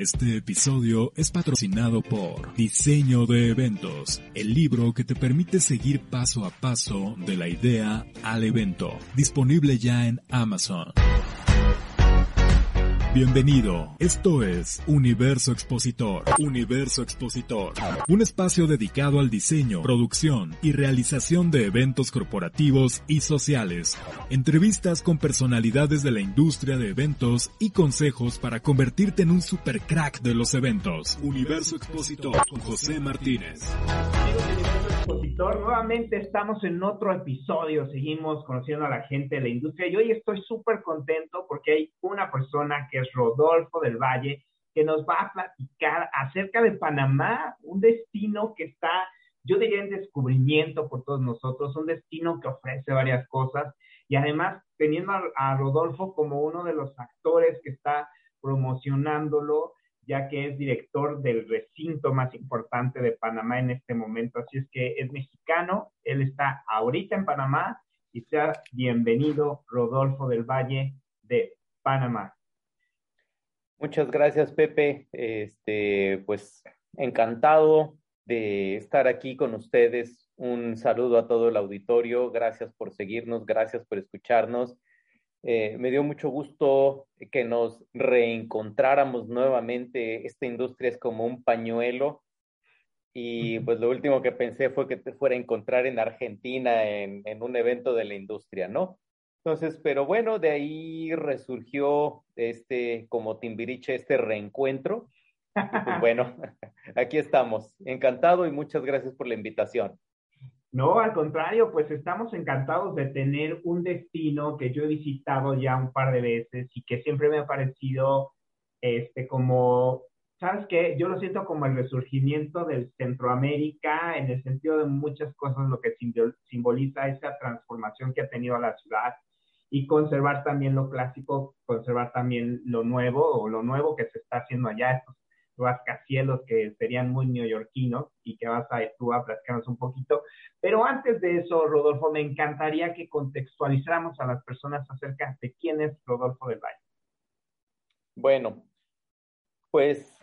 Este episodio es patrocinado por Diseño de Eventos, el libro que te permite seguir paso a paso de la idea al evento, disponible ya en Amazon. Bienvenido, esto es Universo Expositor. Universo Expositor, un espacio dedicado al diseño, producción y realización de eventos corporativos y sociales. Entrevistas con personalidades de la industria de eventos y consejos para convertirte en un super crack de los eventos. Universo Expositor con José Martínez. Nuevamente estamos en otro episodio, seguimos conociendo a la gente de la industria y hoy estoy súper contento porque hay una persona que es Rodolfo del Valle que nos va a platicar acerca de Panamá, un destino que está, yo diría, en descubrimiento por todos nosotros, un destino que ofrece varias cosas y además teniendo a, a Rodolfo como uno de los actores que está promocionándolo ya que es director del recinto más importante de Panamá en este momento. Así es que es mexicano, él está ahorita en Panamá y sea bienvenido Rodolfo del Valle de Panamá. Muchas gracias, Pepe. Este, pues encantado de estar aquí con ustedes. Un saludo a todo el auditorio. Gracias por seguirnos, gracias por escucharnos. Eh, me dio mucho gusto que nos reencontráramos nuevamente. Esta industria es como un pañuelo y pues lo último que pensé fue que te fuera a encontrar en Argentina en, en un evento de la industria, ¿no? Entonces, pero bueno, de ahí resurgió este, como Timbiriche, este reencuentro. Y pues bueno, aquí estamos. Encantado y muchas gracias por la invitación. No, al contrario, pues estamos encantados de tener un destino que yo he visitado ya un par de veces y que siempre me ha parecido este como, ¿sabes qué? Yo lo siento como el resurgimiento del Centroamérica en el sentido de muchas cosas, lo que simboliza esa transformación que ha tenido la ciudad y conservar también lo clásico, conservar también lo nuevo o lo nuevo que se está haciendo allá, rascacielos que serían muy neoyorquinos y que vas a tú a platicarnos un poquito. Pero antes de eso, Rodolfo, me encantaría que contextualizáramos a las personas acerca de quién es Rodolfo del Valle. Bueno, pues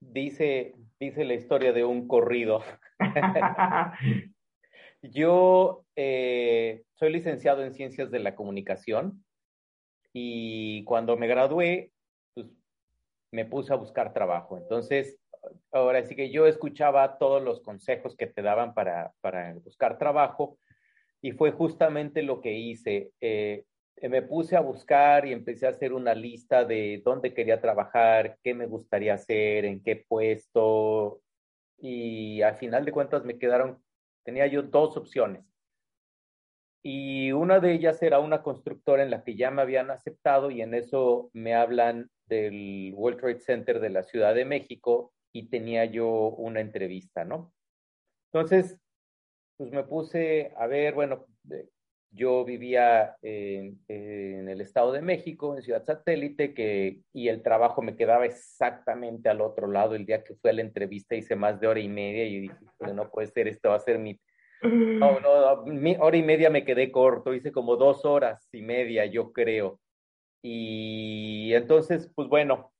dice, dice la historia de un corrido. Yo eh, soy licenciado en Ciencias de la Comunicación y cuando me gradué me puse a buscar trabajo. Entonces, ahora sí que yo escuchaba todos los consejos que te daban para, para buscar trabajo y fue justamente lo que hice. Eh, me puse a buscar y empecé a hacer una lista de dónde quería trabajar, qué me gustaría hacer, en qué puesto. Y al final de cuentas me quedaron, tenía yo dos opciones. Y una de ellas era una constructora en la que ya me habían aceptado y en eso me hablan del World Trade Center de la Ciudad de México y tenía yo una entrevista, ¿no? Entonces, pues me puse a ver, bueno, yo vivía en, el Estado de México, en Ciudad Satélite, que, y el trabajo me quedaba exactamente al otro lado. El día que fui a la entrevista hice más de hora y media y dije, no puede ser, esto va a ser mi... No, no, mi hora y media me quedé corto, hice como dos horas y media, yo creo. Y entonces, pues bueno,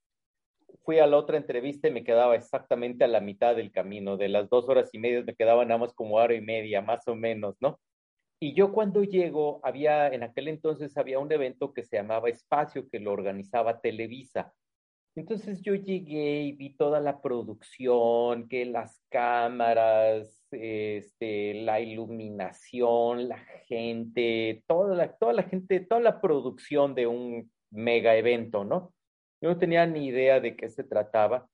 fui a la otra entrevista y me quedaba exactamente a la mitad del camino. De las dos horas y media me quedaba nada más como hora y media, más o menos, ¿no? Y yo cuando llego, había, en aquel entonces había un evento que se llamaba Espacio, que lo organizaba Televisa. Entonces yo llegué y vi toda la producción, que las cámaras, este, la iluminación, la gente, toda la, toda la gente, toda la producción de un mega evento, ¿no? Yo no tenía ni idea de qué se trataba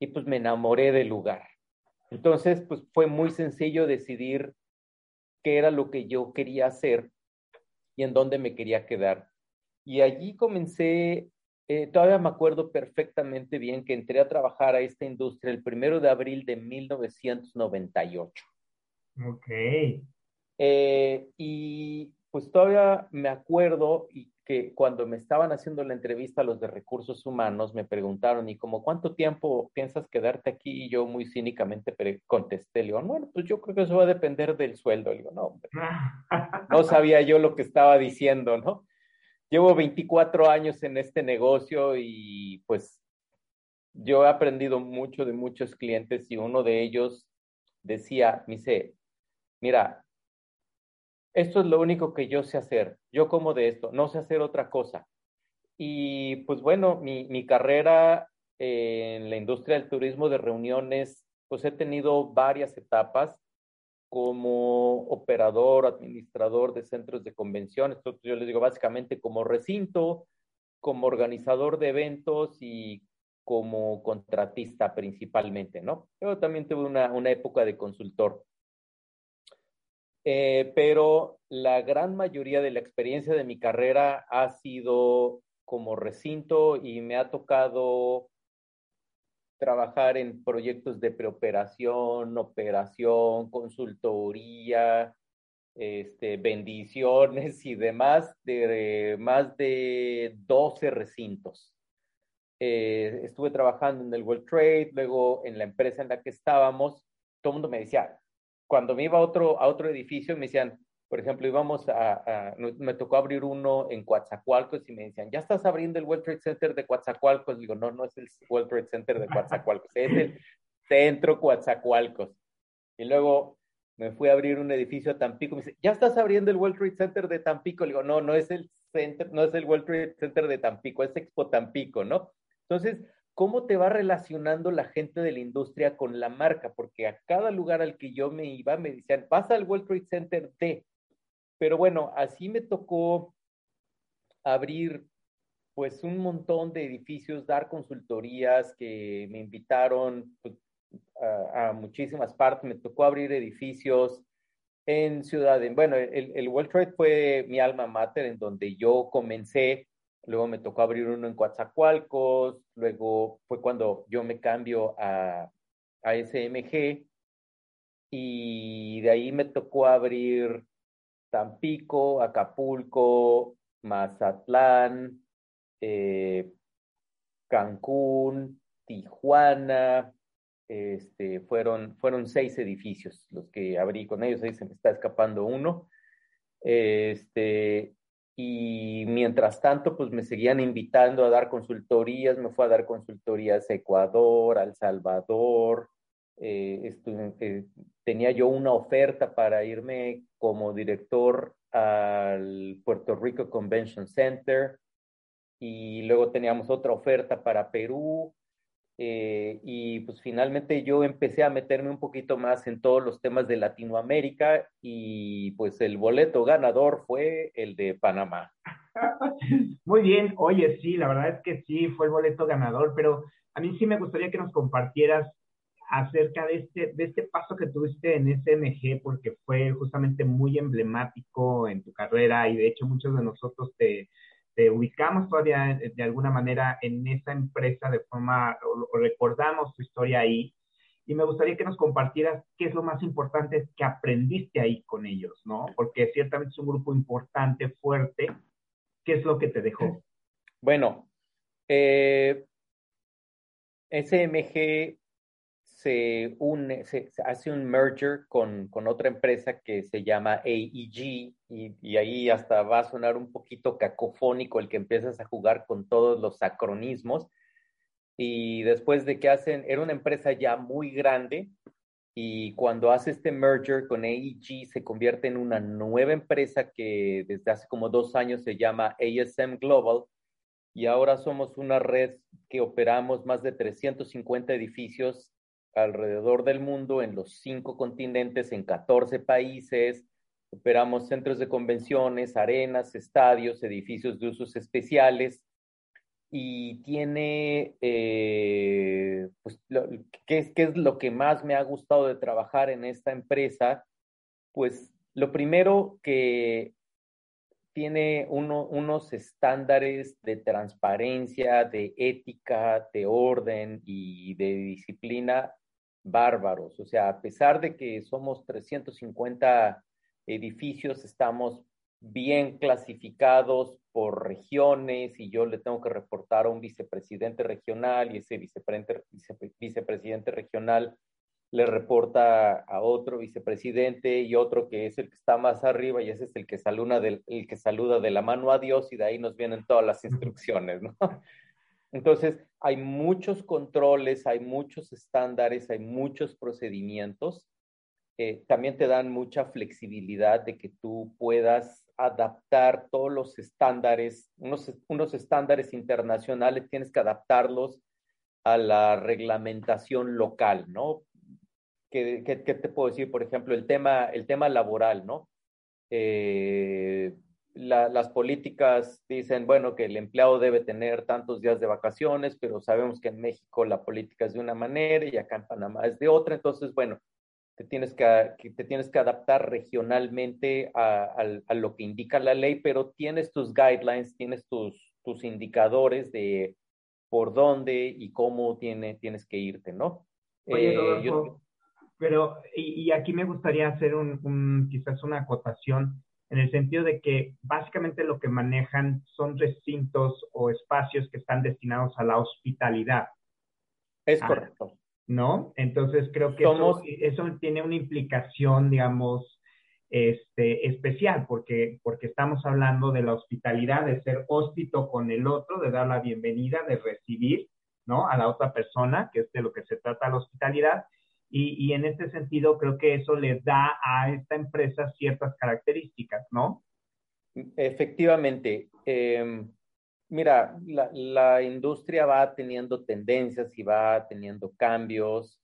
y pues me enamoré del lugar. Entonces, pues fue muy sencillo decidir qué era lo que yo quería hacer y en dónde me quería quedar. Y allí comencé, eh, todavía me acuerdo perfectamente bien que entré a trabajar a esta industria el primero de abril de 1998. Ok. Eh, y pues todavía me acuerdo y que cuando me estaban haciendo la entrevista los de recursos humanos me preguntaron, ¿y como cuánto tiempo piensas quedarte aquí? Y yo muy cínicamente contesté, le digo, bueno, pues yo creo que eso va a depender del sueldo. Le digo, no, hombre, no sabía yo lo que estaba diciendo, ¿no? Llevo 24 años en este negocio y pues yo he aprendido mucho de muchos clientes y uno de ellos decía, me dice, mira, esto es lo único que yo sé hacer, yo como de esto, no sé hacer otra cosa. Y pues bueno, mi, mi carrera en la industria del turismo de reuniones, pues he tenido varias etapas como operador, administrador de centros de convenciones, yo les digo básicamente como recinto, como organizador de eventos y como contratista principalmente, ¿no? Yo también tuve una, una época de consultor. Eh, pero la gran mayoría de la experiencia de mi carrera ha sido como recinto y me ha tocado trabajar en proyectos de preoperación, operación, consultoría, este, bendiciones y demás de, más de 12 recintos. Eh, estuve trabajando en el World Trade, luego en la empresa en la que estábamos, todo el mundo me decía, cuando me iba a otro, a otro edificio, me decían, por ejemplo, íbamos a, me tocó abrir uno en Coatzacoalcos y me decían, ¿ya estás abriendo el World Trade Center de Coatzacoalcos? Digo, no, no es el World Trade Center de Coatzacoalcos, es el Centro Coatzacoalcos. Y luego me fui a abrir un edificio a Tampico, me dice, ¿ya estás abriendo el World Trade Center de Tampico? Le digo, no, no es el center, no es el World Trade Center de Tampico, es Expo Tampico, ¿no? Entonces, ¿cómo te va relacionando la gente de la industria con la marca? Porque a cada lugar al que yo me iba me decían, pasa al World Trade Center de, pero bueno, así me tocó abrir pues un montón de edificios, dar consultorías que me invitaron pues, a, muchísimas partes, me tocó abrir edificios en Ciudad, bueno, el, el World Trade fue mi alma mater en donde yo comencé, luego me tocó abrir uno en Coatzacoalcos, luego fue cuando yo me cambio a, a SMG y de ahí me tocó abrir Tampico, Acapulco, Mazatlán, eh, Cancún, Tijuana, este, fueron, fueron seis edificios los que abrí con ellos, ahí se me está escapando uno. Este, y mientras tanto, pues me seguían invitando a dar consultorías, me fue a dar consultorías a Ecuador, El Salvador, eh, eh, tenía yo una oferta para irme como director al Puerto Rico Convention Center y luego teníamos otra oferta para Perú eh, y pues finalmente yo empecé a meterme un poquito más en todos los temas de Latinoamérica y pues el boleto ganador fue el de Panamá. Muy bien, oye, sí, la verdad es que sí, fue el boleto ganador, pero a mí sí me gustaría que nos compartieras acerca de este, de este paso que tuviste en SMG, porque fue justamente muy emblemático en tu carrera y de hecho muchos de nosotros te, ubicamos todavía de alguna manera en esa empresa de forma, o, recordamos tu historia ahí. Y me gustaría que nos compartieras qué es lo más importante que aprendiste ahí con ellos, ¿no? Porque ciertamente es un grupo importante, fuerte. ¿Qué es lo que te dejó? Bueno, eh, SMG se une, se, hace un merger con, con, otra empresa que se llama AEG y, y, ahí hasta va a sonar un poquito cacofónico el que empiezas a jugar con todos los acronismos. Y después de que hacen, era una empresa ya muy grande y cuando hace este merger con AEG se convierte en una nueva empresa que desde hace como dos años se llama ASM Global y ahora somos una red que operamos más de 350 edificios alrededor del mundo, en los cinco continentes, en 14 países. Operamos centros de convenciones, arenas, estadios, edificios de usos especiales y tiene, eh, pues, ¿qué, es, ¿qué es lo que más me ha gustado de trabajar en esta empresa? Pues lo primero que tiene uno, unos estándares de transparencia, de ética, de orden y de disciplina bárbaros. O sea, a pesar de que somos 350 edificios, estamos bien clasificados por regiones y yo le tengo que reportar a un vicepresidente regional y ese vicepresidente, vicepresidente regional le reporta a otro vicepresidente y otro que es el que está más arriba y ese es el que saluda, del, el que saluda de la mano a Dios y de ahí nos vienen todas las instrucciones, ¿no? Entonces, hay muchos controles, hay muchos estándares, hay muchos procedimientos. Eh, también te dan mucha flexibilidad de que tú puedas adaptar todos los estándares, unos, unos estándares internacionales, tienes que adaptarlos a la reglamentación local, ¿no? ¿Qué, qué, te puedo decir? Por ejemplo, el tema, el tema laboral, ¿no? Eh, las políticas dicen, bueno, que el empleado debe tener tantos días de vacaciones, pero sabemos que en México la política es de una manera y acá en Panamá es de otra. Entonces, bueno, te tienes que, te tienes que adaptar regionalmente a, lo que indica la ley, pero tienes tus guidelines, tienes tus, tus indicadores de por dónde y cómo tiene, tienes que irte, ¿no? Oye, eh, pero y, aquí me gustaría hacer un, quizás una acotación en el sentido de que básicamente lo que manejan son recintos o espacios que están destinados a la hospitalidad. Es ah, correcto. ¿No? Entonces creo que eso, tiene una implicación, digamos, este, especial, porque, porque estamos hablando de la hospitalidad, de ser hóspito con el otro, de dar la bienvenida, de recibir, ¿no? A la otra persona, que es de lo que se trata la hospitalidad, y, en este sentido, creo que eso le da a esta empresa ciertas características, ¿no? Efectivamente. Em, mira, la, industria va teniendo tendencias y va teniendo cambios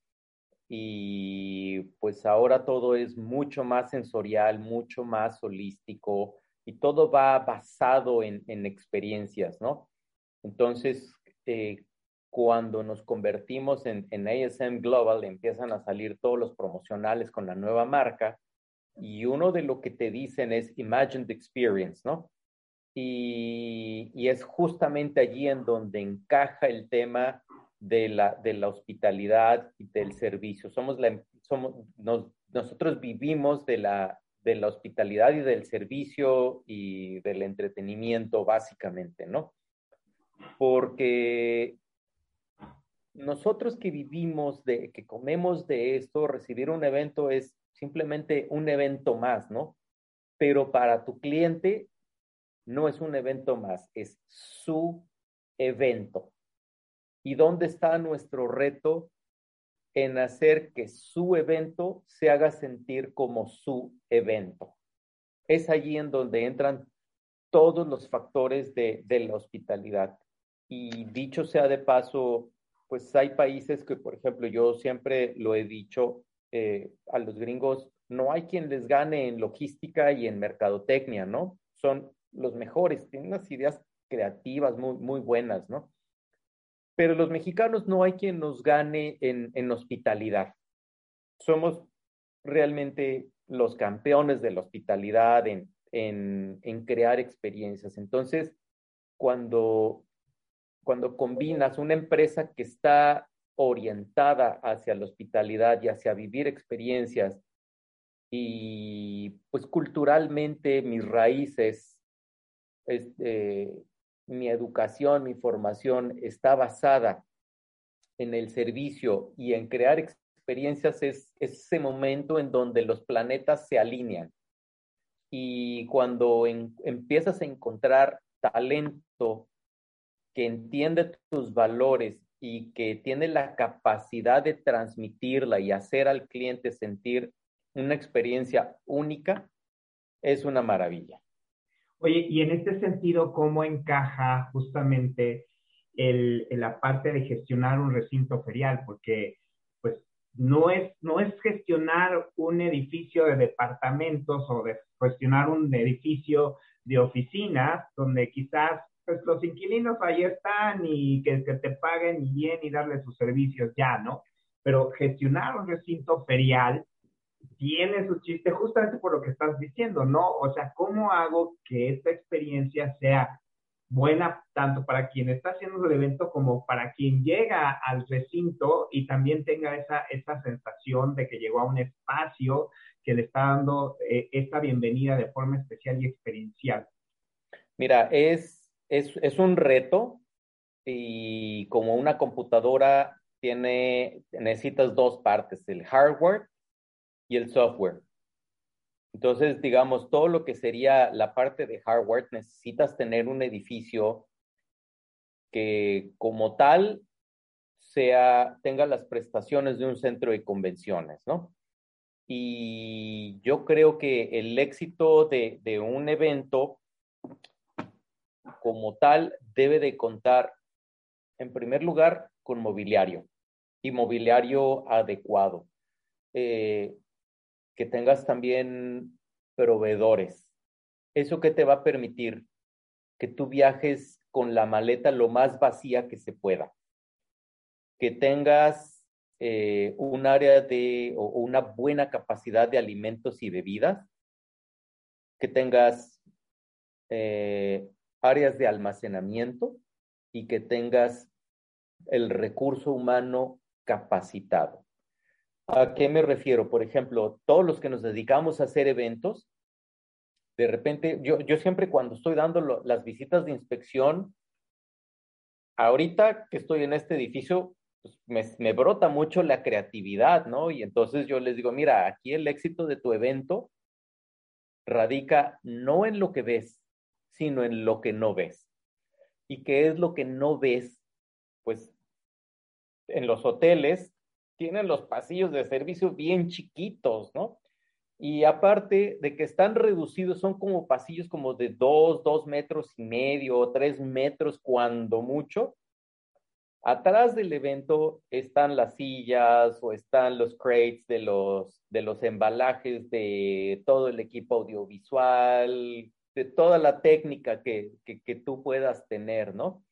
y pues ahora todo es mucho más sensorial, mucho más holístico y todo va basado en, experiencias, ¿no? Entonces, eh, cuando nos convertimos en, ASM Global, empiezan a salir todos los promocionales con la nueva marca y uno de lo que te dicen es Imagined Experience, ¿no? Y, es justamente allí en donde encaja el tema de la, de la hospitalidad y del servicio. Somos la, somos, nosotros vivimos de la, de la hospitalidad y del servicio y del entretenimiento, básicamente, ¿no? Porque nosotros que vivimos de, que comemos de esto, recibir un evento es simplemente un evento más, ¿no? Pero para tu cliente no es un evento más, es su evento. ¿Y dónde está nuestro reto en hacer que su evento se haga sentir como su evento? Es allí en donde entran todos los factores de, de la hospitalidad. Y dicho sea de paso, pues hay países que, por ejemplo, yo siempre lo he dicho eh, a los gringos, no hay quien les gane en logística y en mercadotecnia, ¿no? Son los mejores, tienen unas ideas creativas muy, muy buenas, ¿no? Pero los mexicanos no hay quien nos gane en, en hospitalidad. Somos realmente los campeones de la hospitalidad, en, en, en crear experiencias. Entonces, cuando cuando combinas una empresa que está orientada hacia la hospitalidad y hacia vivir experiencias y pues culturalmente mis raíces, este, mi educación, mi formación está basada en el servicio y en crear experiencias es, ese momento en donde los planetas se alinean. Y cuando empiezas a encontrar talento que entiende tus valores y que tiene la capacidad de transmitirla y hacer al cliente sentir una experiencia única, es una maravilla. Oye, y en este sentido, ¿cómo encaja justamente el, la parte de gestionar un recinto ferial? Porque pues no es, no es gestionar un edificio de departamentos o de gestionar un edificio de oficinas donde quizás pues los inquilinos ahí están y que, te paguen bien y darle sus servicios ya, ¿no? Pero gestionar un recinto ferial tiene su chiste justamente por lo que estás diciendo, ¿no? O sea, ¿cómo hago que esta experiencia sea buena tanto para quien está haciendo el evento como para quien llega al recinto y también tenga esa, esa sensación de que llegó a un espacio que le está dando eh, esta bienvenida de forma especial y experiencial? Mira, es es, un reto y como una computadora tiene, necesitas dos partes, el hardware y el software. Entonces, digamos, todo lo que sería la parte de hardware, necesitas tener un edificio que como tal sea, tenga las prestaciones de un centro de convenciones, ¿no? Y yo creo que el éxito de, de un evento como tal debe de contar, en primer lugar, con mobiliario y mobiliario adecuado. Eh, que tengas también proveedores. ¿Eso que te va a permitir? Que tú viajes con la maleta lo más vacía que se pueda. Que tengas eh, un área de o una buena capacidad de alimentos y bebidas. Que tengas eh, áreas de almacenamiento y que tengas el recurso humano capacitado. ¿A qué me refiero? Por ejemplo, todos los que nos dedicamos a hacer eventos, de repente, yo, siempre cuando estoy dando las visitas de inspección, ahorita que estoy en este edificio, pues me, me, brota mucho la creatividad, ¿no? Y entonces yo les digo, mira, aquí el éxito de tu evento radica no en lo que ves, sino en lo que no ves. ¿Y qué es lo que no ves? Pues en los hoteles tienen los pasillos de servicio bien chiquitos, ¿no? Y aparte de que están reducidos, son como pasillos como de dos, dos metros y medio, tres metros cuando mucho. Atrás del evento están las sillas o están los crates de los, de los embalajes de todo el equipo audiovisual, de toda la técnica que, que, tú puedas tener, ¿no?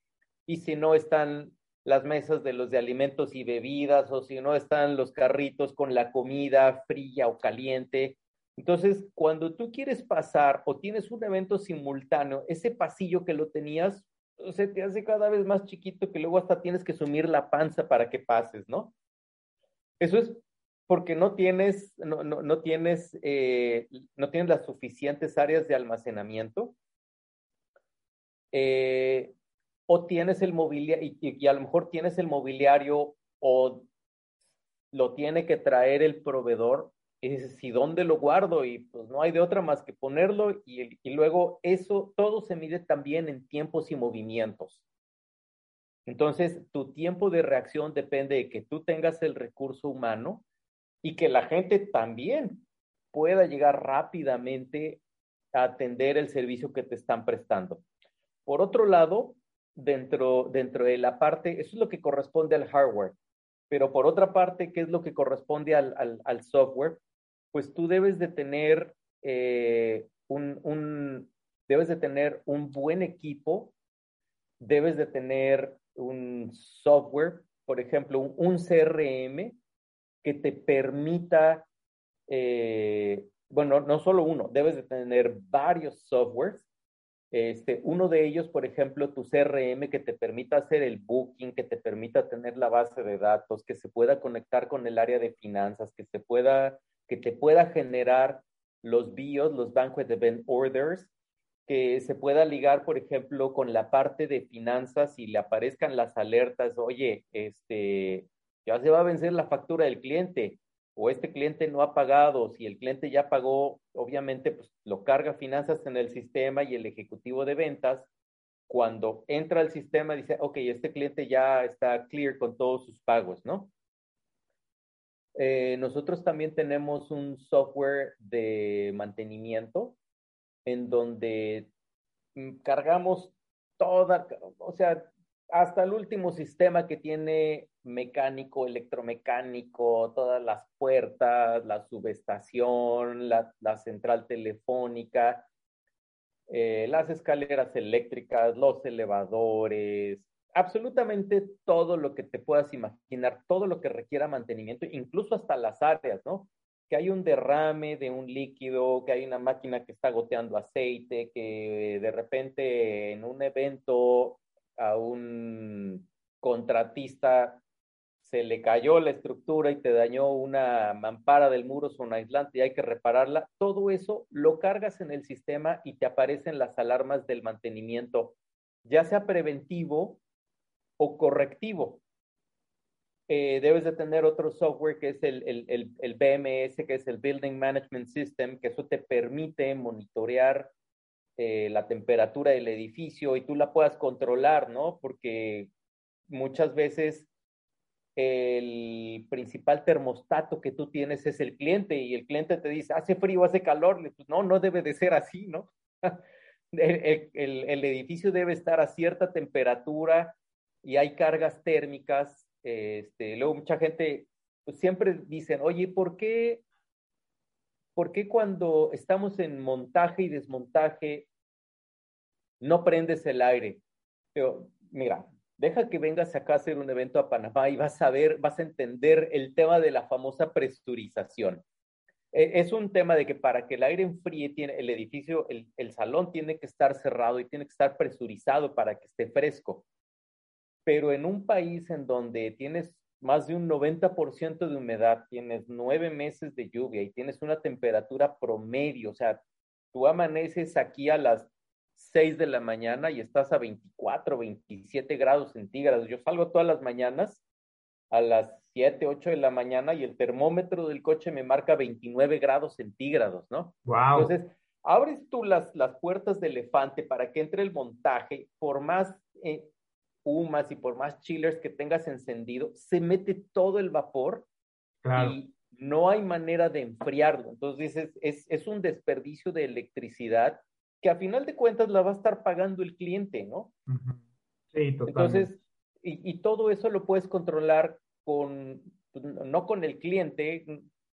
Y si no están las mesas de los de alimentos y bebidas, o si no están los carritos con la comida fría o caliente. Entonces, cuando tú quieres pasar o tienes un evento simultáneo, ese pasillo que lo tenías se te hace cada vez más chiquito que luego hasta tienes que sumir la panza para que pases, ¿no? Eso es porque no tienes, no, no, no tienes, eh, no tienes las suficientes áreas de almacenamiento. Eh, o tienes el mobiliario, y, y, a lo mejor tienes el mobiliario o lo tiene que traer el proveedor, y dices, ¿y dónde lo guardo? Y pues no hay de otra más que ponerlo y, y luego eso, todo se mide también en tiempos y movimientos. Entonces, tu tiempo de reacción depende de que tú tengas el recurso humano y que la gente también pueda llegar rápidamente a atender el servicio que te están prestando. Por otro lado, dentro, dentro de la parte, eso es lo que corresponde al hardware, pero por otra parte, ¿qué es lo que corresponde al, al, software? Pues tú debes de tener eh, un, un, debes de tener un buen equipo, debes de tener un software, por ejemplo, un, un CRM que te permita, eh, bueno, no solo uno, debes de tener varios softwares. Este, uno de ellos, por ejemplo, tu CRM que te permita hacer el booking, que te permita tener la base de datos, que se pueda conectar con el área de finanzas, que se pueda, que te pueda generar los BIOS, los Banquet Event Orders, que se pueda ligar, por ejemplo, con la parte de finanzas y le aparezcan las alertas, oye, este, ya se va a vencer la factura del cliente, o este cliente no ha pagado, si el cliente ya pagó, obviamente pues lo carga finanzas en el sistema y el ejecutivo de ventas, cuando entra al sistema dice, ok, este cliente ya está clear con todos sus pagos, ¿no? Eh, nosotros también tenemos un software de mantenimiento en donde mm, cargamos toda, o sea, hasta el último sistema que tiene mecánico, electromecánico, todas las puertas, la subestación, la, la central telefónica, eh, las escaleras eléctricas, los elevadores, absolutamente todo lo que te puedas imaginar, todo lo que requiera mantenimiento, incluso hasta las áreas, ¿no? Que hay un derrame de un líquido, que hay una máquina que está goteando aceite, que de repente en un evento a un contratista se le cayó la estructura y te dañó una mampara del muro son aislante y hay que repararla, todo eso lo cargas en el sistema y te aparecen las alarmas del mantenimiento, ya sea preventivo o correctivo. Eh, debes de tener otro software que es el, el, el, el, BMS, que es el Building Management System, que eso te permite monitorear eh, la temperatura del edificio y tú la puedas controlar, ¿no? Porque muchas veces el principal termostato que tú tienes es el cliente y el cliente te dice, hace frío, hace calor. No, no debe de ser así, ¿no? el, edificio debe estar a cierta temperatura y hay cargas térmicas. Este, luego mucha gente pues, siempre dicen, oye, ¿por qué, ¿por qué cuando estamos en montaje y desmontaje no prendes el aire? Mira, deja que vengas acá a hacer un evento a Panamá y vas a ver, vas a entender el tema de la famosa presurización. E, es un tema de que para que el aire enfríe, tiene, el edificio, el, el salón tiene que estar cerrado y tiene que estar presurizado para que esté fresco. Pero en un país en donde tienes más de un 90% de humedad, tienes nueve meses de lluvia y tienes una temperatura promedio, o sea, tú amaneces aquí a las 6 de la mañana y estás a 24, 27 grados centígrados. Yo salgo todas las mañanas a las 7, 8 de la mañana y el termómetro del coche me marca 29 grados centígrados, ¿no? Wow. Entonces, abres tú las, las puertas de elefante para que entre el montaje, por más eh, humas y por más chillers que tengas encendido, se mete todo el vapor y no hay manera de enfriarlo. Entonces, es, es, es un desperdicio de electricidad que a final de cuentas la va a estar pagando el cliente, ¿no? Sí, totalmente. Entonces, y, y, todo eso lo puedes controlar con, pues, no con el cliente,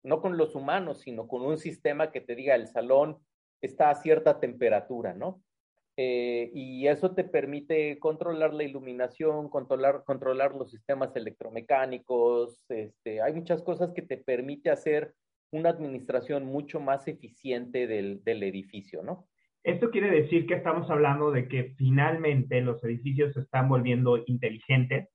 no con los humanos, sino con un sistema que te diga el salón está a cierta temperatura, ¿no? Eh, y eso te permite controlar la iluminación, controlar, controlar los sistemas electromecánicos. Este, hay muchas cosas que te permite hacer una administración mucho más eficiente del, del edificio, ¿no? Esto quiere decir que estamos hablando de que finalmente los edificios se están volviendo inteligentes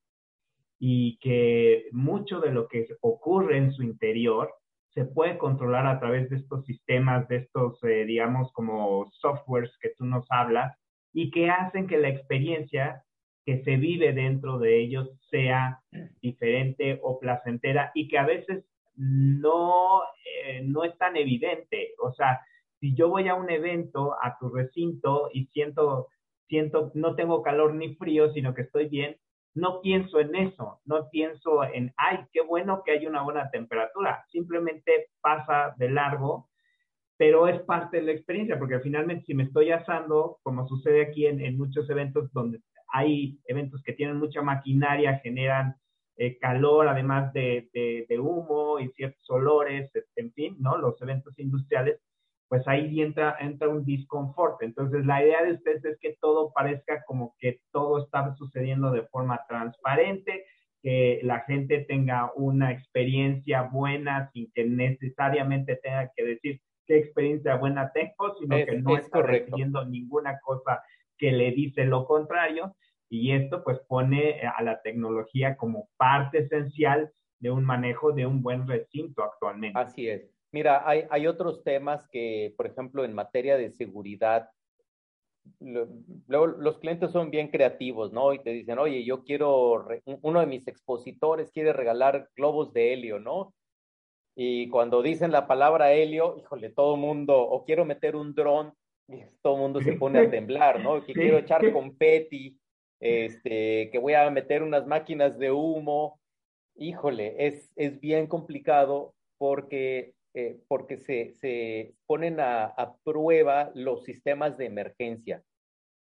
y que mucho de lo que ocurre en su interior se puede controlar a través de estos sistemas, de estos, eh, digamos, como softwares que tú nos hablas, y que hacen que la experiencia que se vive dentro de ellos sea diferente o placentera y que a veces no, eh, no es tan evidente. O sea, si yo voy a un evento, a tu recinto y siento, siento, no tengo calor ni frío, sino que estoy bien, no pienso en eso, no pienso en, ay, qué bueno que hay una buena temperatura, simplemente pasa de largo, pero es parte de la experiencia, porque finalmente si me estoy asando, como sucede aquí en, muchos eventos donde hay eventos que tienen mucha maquinaria, generan eh, calor, además de, de, humo y ciertos olores, en fin, ¿no? Los eventos industriales, pues ahí entra, entra un disconfort. Entonces, la idea de ustedes es que todo parezca como que todo está sucediendo de forma transparente, que la gente tenga una experiencia buena sin que necesariamente tenga que decir qué experiencia buena tengo, sino que no está recibiendo ninguna cosa que le dice lo contrario. Y esto pues pone a la tecnología como parte esencial de un manejo de un buen recinto actualmente. Así es. Mira, hay, hay otros temas que, por ejemplo, en materia de seguridad, luego los clientes son bien creativos, ¿no? Y te dicen, oye, yo quiero, uno de mis expositores quiere regalar globos de helio, ¿no? Y cuando dicen la palabra helio, híjole, todo el mundo, o quiero meter un dron, todo el mundo se pone a temblar, ¿no? Que quiero echar confeti, este, que voy a meter unas máquinas de humo. Híjole, es, es bien complicado porque eh, porque se, se ponen a, a, prueba los sistemas de emergencia.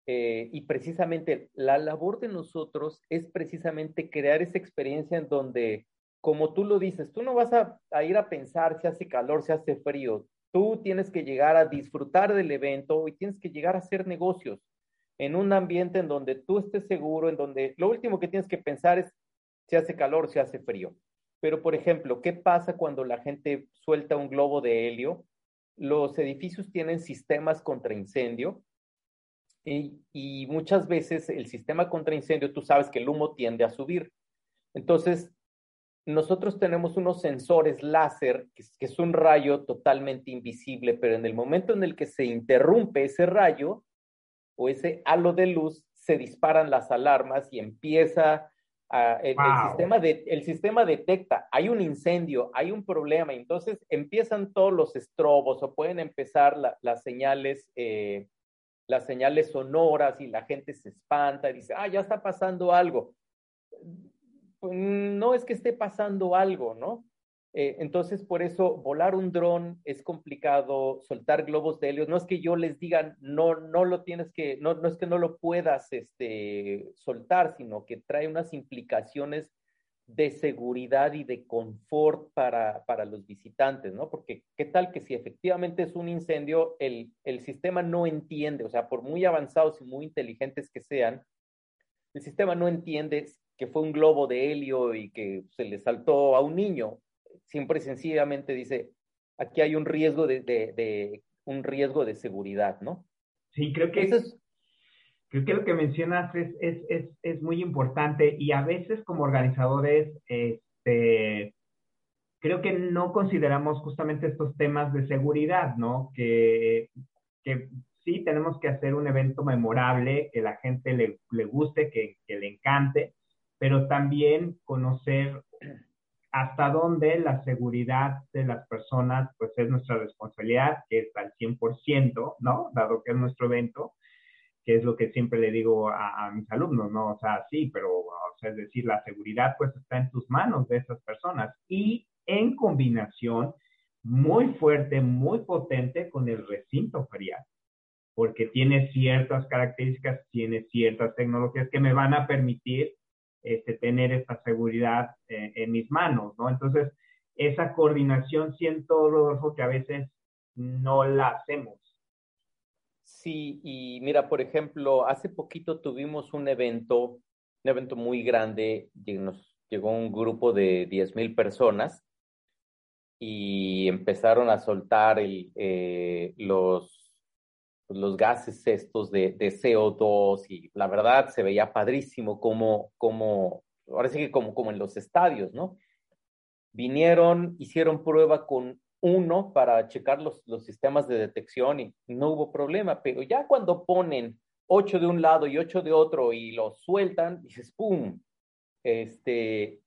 Eh, y precisamente la labor de nosotros es precisamente crear esa experiencia en donde, como tú lo dices, tú no vas a, a ir a pensar si hace calor, si hace frío. Tú tienes que llegar a disfrutar del evento y tienes que llegar a hacer negocios en un ambiente en donde tú estés seguro, en donde lo último que tienes que pensar es si hace calor, si hace frío. Pero, por ejemplo, ¿qué pasa cuando la gente suelta un globo de helio? Los edificios tienen sistemas contra incendio y, muchas veces el sistema contra incendio, tú sabes que el humo tiende a subir. Entonces, nosotros tenemos unos sensores láser, que que es un rayo totalmente invisible, pero en el momento en el que se interrumpe ese rayo o ese halo de luz, se disparan las alarmas y empieza el, sistema de, el sistema detecta, hay un incendio, hay un problema, entonces empiezan todos los estrobos o pueden empezar las señales, eh, las señales sonoras y la gente se espanta y dice, ah, ya está pasando algo. Pues, no es que esté pasando algo, ¿no? Eh, entonces, por eso, volar un dron es complicado, soltar globos de helio. No es que yo les diga, no, no lo tienes que, no, no es que no lo puedas este, soltar, sino que trae unas implicaciones de seguridad y de confort para, para, los visitantes, ¿no? Porque qué tal que si efectivamente es un incendio, el, el sistema no entiende, o sea, por muy avanzados y muy inteligentes que sean, el sistema no entiende que fue un globo de helio y que se le saltó a un niño siempre sencillamente dice, aquí hay un riesgo de, de, un riesgo de seguridad, ¿no? Sí, creo que, es, creo que lo que mencionas es, es, es, es, muy importante y a veces como organizadores, este, creo que no consideramos justamente estos temas de seguridad, ¿no? Que, que sí tenemos que hacer un evento memorable, que la gente le, le guste, que, que le encante, pero también conocer hasta dónde la seguridad de las personas, pues es nuestra responsabilidad, que es al 100%, ¿no? Dado que es nuestro evento, que es lo que siempre le digo a, mis alumnos, ¿no? O sea, sí, pero, o sea, es decir, la seguridad pues está en tus manos de esas personas y en combinación muy fuerte, muy potente con el recinto ferial, porque tiene ciertas características, tiene ciertas tecnologías que me van a permitir este, tener esta seguridad eh, en mis manos, ¿no? Entonces, esa coordinación siento, Rodolfo, que a veces no la hacemos. Sí, y mira, por ejemplo, hace poquito tuvimos un evento, un evento muy grande, llegó un grupo de 10 mil personas y empezaron a soltar eh, los pues, los gases estos de, de, CO2 y la verdad se veía padrísimo como, como, ahora sí que como, como en los estadios, ¿no? Vinieron, hicieron prueba con uno para checar los, los sistemas de detección y no hubo problema, pero ya cuando ponen ocho de un lado y ocho de otro y los sueltan, dices, ¡pum! Este,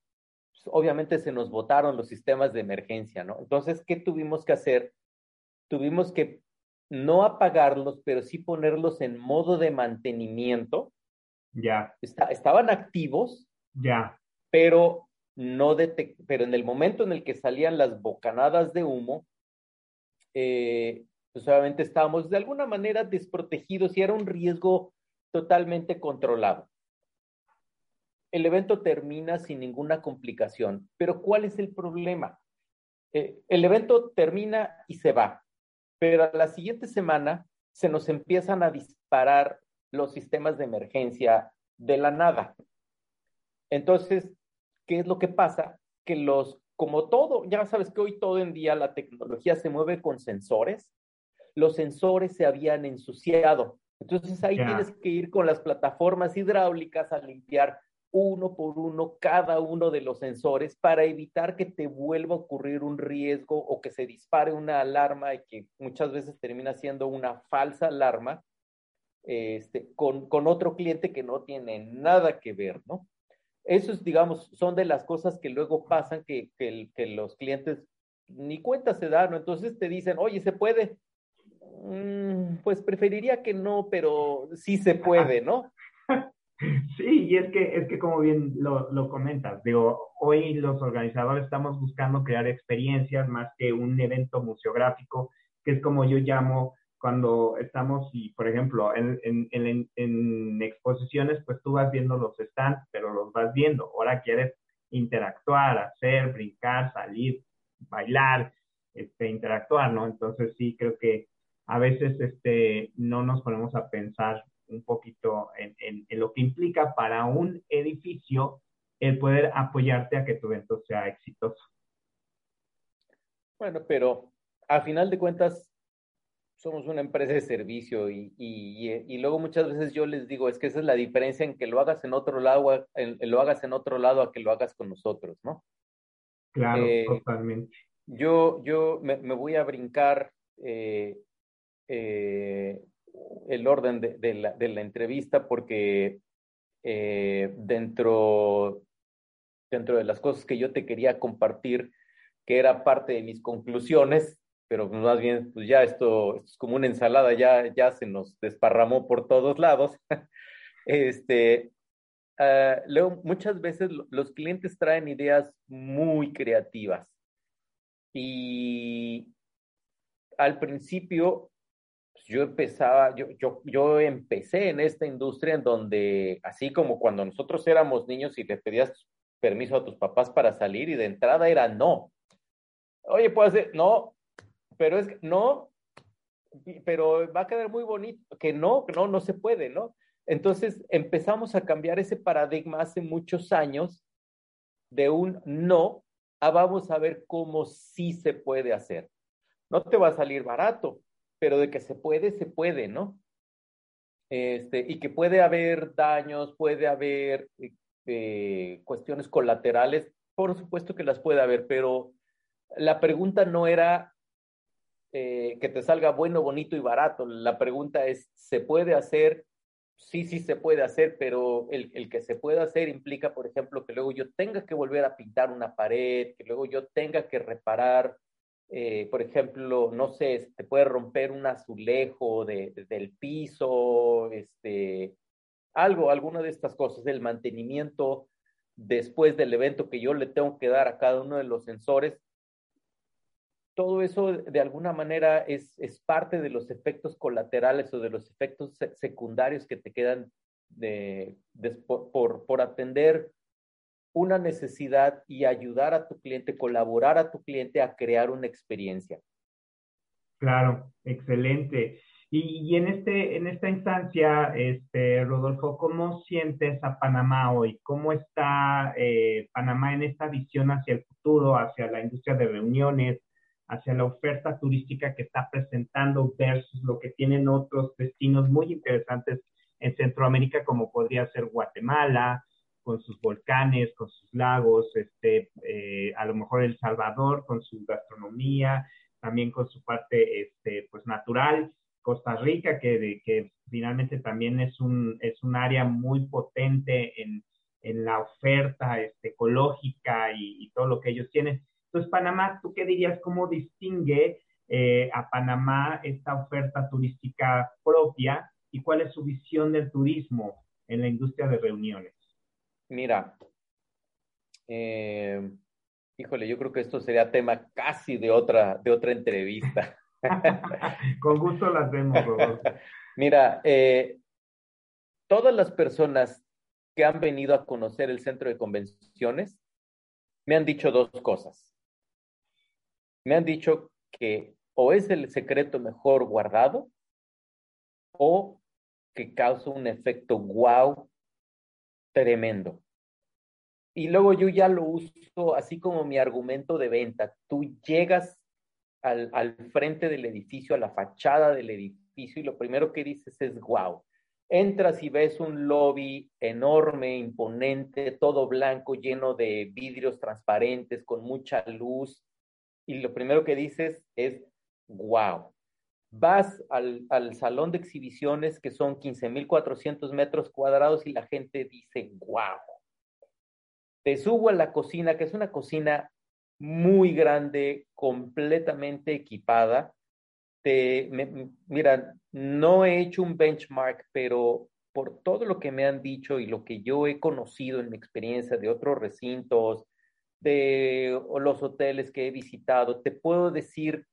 pues, obviamente se nos botaron los sistemas de emergencia, ¿no? Entonces, ¿qué tuvimos que hacer? Tuvimos que no apagarlos, pero sí ponerlos en modo de mantenimiento. Ya. estaban activos. Ya. Pero no pero en el momento en el que salían las bocanadas de humo, eh, pues obviamente estábamos de alguna manera desprotegidos y era un riesgo totalmente controlado. El evento termina sin ninguna complicación, pero ¿cuál es el problema? Eh, el evento termina y se va pero a la siguiente semana se nos empiezan a disparar los sistemas de emergencia de la nada. Entonces, ¿qué es lo que pasa? Que los, como todo, ya sabes que hoy todo en día la tecnología se mueve con sensores, los sensores se habían ensuciado. Entonces ahí tienes que ir con las plataformas hidráulicas a limpiar uno por uno cada uno de los sensores para evitar que te vuelva a ocurrir un riesgo o que se dispare una alarma y que muchas veces termina siendo una falsa alarma este, con, con otro cliente que no tiene nada que ver, ¿no? Esos, digamos, son de las cosas que luego pasan que, que, que los clientes ni cuenta se dan, ¿no? Entonces te dicen, oye, ¿se puede? Mm, pues preferiría que no, pero sí se puede, ¿no? Sí, y es que, es que como bien lo, comentas, digo, hoy los organizadores estamos buscando crear experiencias más que un evento museográfico, que es como yo llamo cuando estamos, y por ejemplo, en, en, en, en, exposiciones, pues tú vas viendo los stands, pero los vas viendo. Ahora quieres interactuar, hacer, brincar, salir, bailar, este, interactuar, ¿no? Entonces sí, creo que a veces este, no nos ponemos a pensar un poquito en, en, lo que implica para un edificio el poder apoyarte a que tu evento sea exitoso. Bueno, pero a final de cuentas somos una empresa de servicio y, y, y, luego muchas veces yo les digo, es que esa es la diferencia en que lo hagas en otro lado, en, lo hagas en otro lado a que lo hagas con nosotros, ¿no? Claro, eh, totalmente. Yo, yo me, me, voy a brincar eh, eh, el orden de, la, entrevista porque eh, dentro, dentro de las cosas que yo te quería compartir, que era parte de mis conclusiones, pero más bien, pues ya esto, es como una ensalada, ya, ya se nos desparramó por todos lados. este, luego, muchas veces los clientes traen ideas muy creativas y al principio pues, yo empezaba, yo, yo, yo empecé en esta industria en donde, así como cuando nosotros éramos niños y le pedías permiso a tus papás para salir y de entrada era no. Oye, puedo hacer, no, pero es que no, pero va a quedar muy bonito, que no, no, no se puede, ¿no? Entonces empezamos a cambiar ese paradigma hace muchos años de un no a vamos a ver cómo sí se puede hacer. No te va a salir barato, pero de que se puede, se puede, ¿no? Este, y que puede haber daños, puede haber eh, cuestiones colaterales, por supuesto que las puede haber, pero la pregunta no era eh, que te salga bueno, bonito y barato. La pregunta es, ¿se puede hacer? Sí, sí se puede hacer, pero el, el, que se puede hacer implica, por ejemplo, que luego yo tenga que volver a pintar una pared, que luego yo tenga que reparar, eh, por ejemplo, no sé, te puede romper un azulejo de, de, del piso, este, algo, alguna de estas cosas, el mantenimiento después del evento que yo le tengo que dar a cada uno de los sensores, todo eso de alguna manera es, es parte de los efectos colaterales o de los efectos secundarios que te quedan de, de, por, por atender una necesidad y ayudar a tu cliente, colaborar a tu cliente a crear una experiencia. Claro, excelente. Y, en, este, en esta instancia, este, Rodolfo, ¿cómo sientes a Panamá hoy? ¿Cómo está eh, Panamá en esta visión hacia el futuro, hacia la industria de reuniones, hacia la oferta turística que está presentando versus lo que tienen otros destinos muy interesantes en Centroamérica, como podría ser Guatemala, con sus volcanes, con sus lagos, este, eh, a lo mejor El Salvador con su gastronomía, también con su parte este, pues, natural, Costa Rica, que, que finalmente también es un, es un área muy potente en, en la oferta este, ecológica y, todo lo que ellos tienen. Entonces, Panamá, ¿tú qué dirías? ¿Cómo distingue eh, a Panamá esta oferta turística propia y cuál es su visión del turismo en la industria de reuniones? Mira, eh, híjole, yo creo que esto sería tema casi de otra, de otra entrevista. Con gusto las vemos, Rodolfo. Mira, eh, todas las personas que han venido a conocer el centro de convenciones me han dicho dos cosas me han dicho que o es el secreto mejor guardado o que causa un efecto wow tremendo. Y luego yo ya lo uso así como mi argumento de venta. Tú llegas al, al frente del edificio, a la fachada del edificio y lo primero que dices es wow. Entras y ves un lobby enorme, imponente, todo blanco, lleno de vidrios transparentes, con mucha luz, y lo primero que dices es, wow. Vas al, al salón de exhibiciones que son 15.400 metros cuadrados y la gente dice, wow. Te subo a la cocina, que es una cocina muy grande, completamente equipada. Te, me, mira, no he hecho un benchmark, pero por todo lo que me han dicho y lo que yo he conocido en mi experiencia de otros recintos, de los hoteles que he visitado, te puedo decir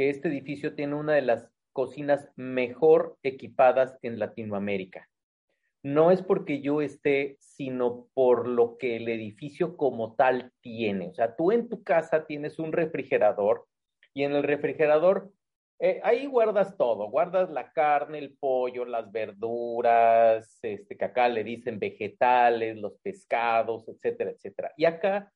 que este edificio tiene una de las cocinas mejor equipadas en Latinoamérica. No es porque yo esté, sino por lo que el edificio como tal tiene. O sea, tú en tu casa tienes un refrigerador y en el refrigerador eh, ahí guardas todo, guardas la carne, el pollo, las verduras, este, que acá le dicen vegetales, los pescados, etcétera, etcétera. Y acá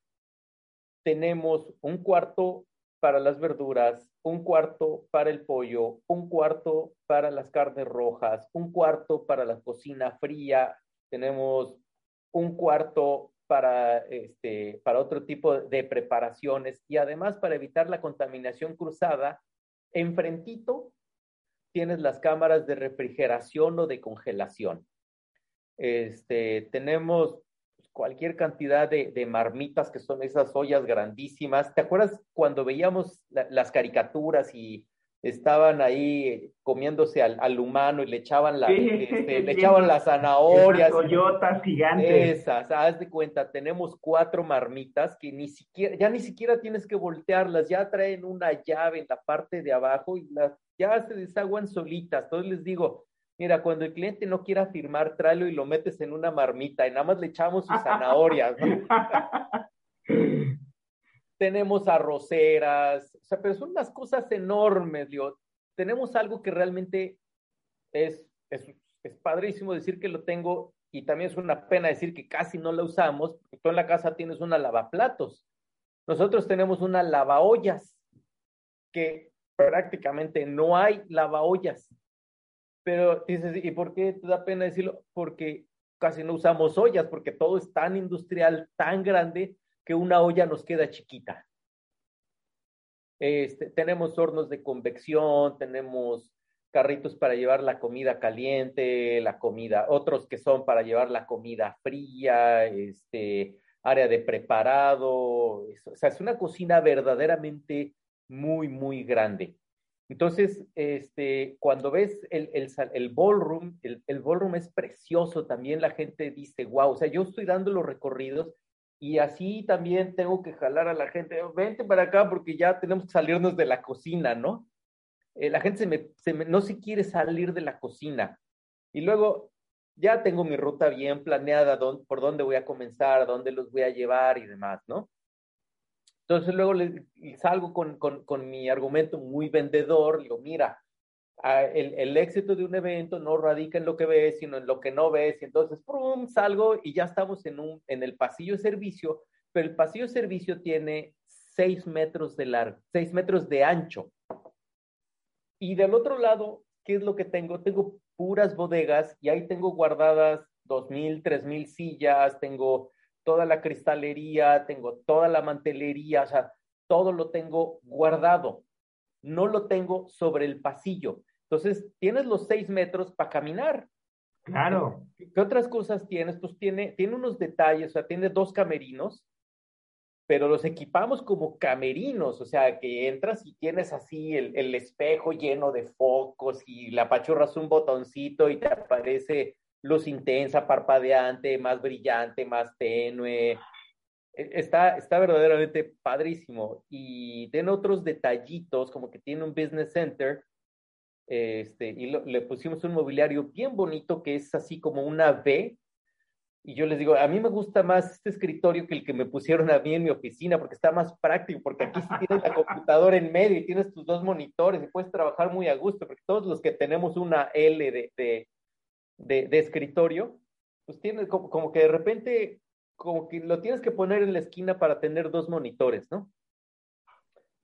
tenemos un cuarto para las verduras, un cuarto para el pollo, un cuarto para las carnes rojas, un cuarto para la cocina fría, tenemos un cuarto para, este, para otro tipo de preparaciones y además para evitar la contaminación cruzada, Enfrentito tienes las cámaras de refrigeración o de congelación. Este, tenemos cualquier cantidad de, marmitas que son esas ollas grandísimas. ¿Te acuerdas cuando veíamos las caricaturas y estaban ahí comiéndose al, humano y le echaban, la, este, le echaban las zanahorias. Las gigantes. Esas, haz de cuenta, tenemos cuatro marmitas que ni siquiera, ya ni siquiera tienes que voltearlas, ya traen una llave en la parte de abajo y las, ya se desaguan solitas. Entonces les digo, mira, cuando el cliente no quiera firmar, tráelo y lo metes en una marmita y nada más le echamos sus zanahorias. tenemos arroceras, o sea, pero son unas cosas enormes, digo, tenemos algo que realmente es, es, es, padrísimo decir que lo tengo y también es una pena decir que casi no la usamos, porque tú en la casa tienes una lavaplatos, nosotros tenemos una lavaollas, que prácticamente no hay lavaollas, pero dices, ¿y por qué te da pena decirlo? Porque casi no usamos ollas, porque todo es tan industrial, tan grande, que una olla nos queda chiquita. Este, tenemos hornos de convección, tenemos carritos para llevar la comida caliente, la comida, otros que son para llevar la comida fría, este, área de preparado, o sea, es una cocina verdaderamente muy, muy grande. Entonces, este, cuando ves el, el, el ballroom, el, el, ballroom es precioso, también la gente dice, wow, o sea, yo estoy dando los recorridos y así también tengo que jalar a la gente, vente para acá porque ya tenemos que salirnos de la cocina, ¿no? Eh, la gente se me, se me, no se quiere salir de la cocina. Y luego ya tengo mi ruta bien planeada, por dónde voy a comenzar, dónde los voy a llevar y demás, ¿no? Entonces luego le, salgo con, con, con, mi argumento muy vendedor, digo, mira, el, el, éxito de un evento no radica en lo que ves, sino en lo que no ves. Y entonces, ¡prum! salgo y ya estamos en, un, en el pasillo de servicio, pero el pasillo de servicio tiene seis metros de largo, seis metros de ancho. Y del otro lado, ¿qué es lo que tengo? Tengo puras bodegas y ahí tengo guardadas dos mil, tres mil sillas, tengo toda la cristalería, tengo toda la mantelería, o sea, todo lo tengo guardado no lo tengo sobre el pasillo. Entonces, tienes los seis metros para caminar. Claro. ¿Qué otras cosas tienes? Pues tiene, tiene unos detalles, o sea, tiene dos camerinos, pero los equipamos como camerinos, o sea, que entras y tienes así el, el espejo lleno de focos y le apachurras un botoncito y te aparece luz intensa, parpadeante, más brillante, más tenue, e, está, está verdaderamente padrísimo. Y tiene otros detallitos, como que tiene un business center, este, y le pusimos un mobiliario bien bonito que es así como una V. Y yo les digo, a mí me gusta más este escritorio que el que me pusieron a mí en mi oficina, porque está más práctico, porque aquí sí tienes la computadora en medio y tienes tus dos monitores y puedes trabajar muy a gusto, porque todos los que tenemos una L de, de, de, escritorio, pues tienes como, como que de repente como que lo tienes que poner en la esquina para tener dos monitores, ¿no?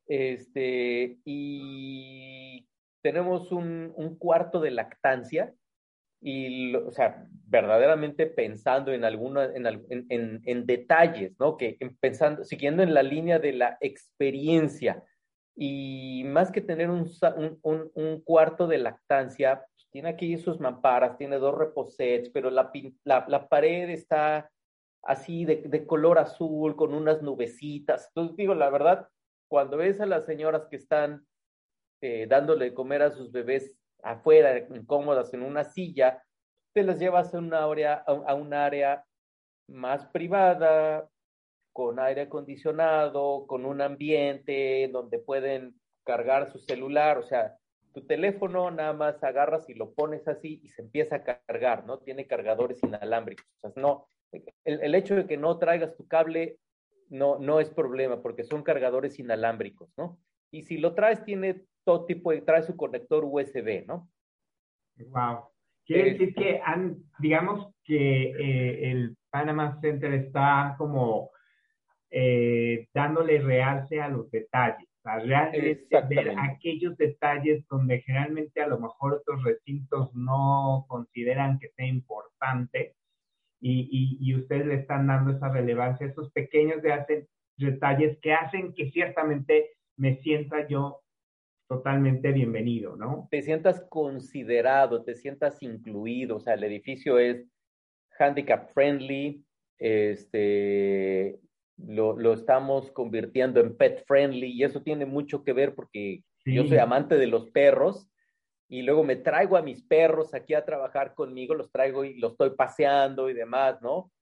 Este, y tenemos un, un cuarto de lactancia y, o sea, verdaderamente pensando en alguna, en, en, en, detalles, ¿no? Que pensando, siguiendo en la línea de la experiencia y más que tener un, un, un cuarto de lactancia, tiene aquí sus mamparas, tiene dos reposets, pero la, la, pared está así de, color azul, con unas nubecitas. Entonces digo, la verdad, cuando ves a las señoras que están eh, dándole de comer a sus bebés afuera, incómodas en una silla, te las llevas a una área, a un área más privada, con aire acondicionado, con un ambiente donde pueden cargar su celular, o sea, tu teléfono nada más agarras y lo pones así y se empieza a cargar, ¿no? Tiene cargadores inalámbricos, o sea, no, el, hecho de que no traigas tu cable no, no es problema porque son cargadores inalámbricos, ¿no? Y si lo traes, tiene todo tipo de, trae su conector USB, ¿no? Wow. Quiere decir que han, digamos que eh, el Panama Center está como eh, dándole realce a los detalles, a realmente ver aquellos detalles donde generalmente a lo mejor otros recintos no consideran que sea importante y, y, ustedes le están dando esa relevancia, esos pequeños de hacen, detalles que hacen que ciertamente me sienta yo totalmente bienvenido, ¿no? Te sientas considerado, te sientas incluido, o sea, el edificio es handicap friendly, este, lo, lo, estamos convirtiendo en pet friendly y eso tiene mucho que ver porque yo soy amante de los perros y luego me traigo a mis perros aquí a trabajar conmigo, los traigo y los estoy paseando y demás, ¿no?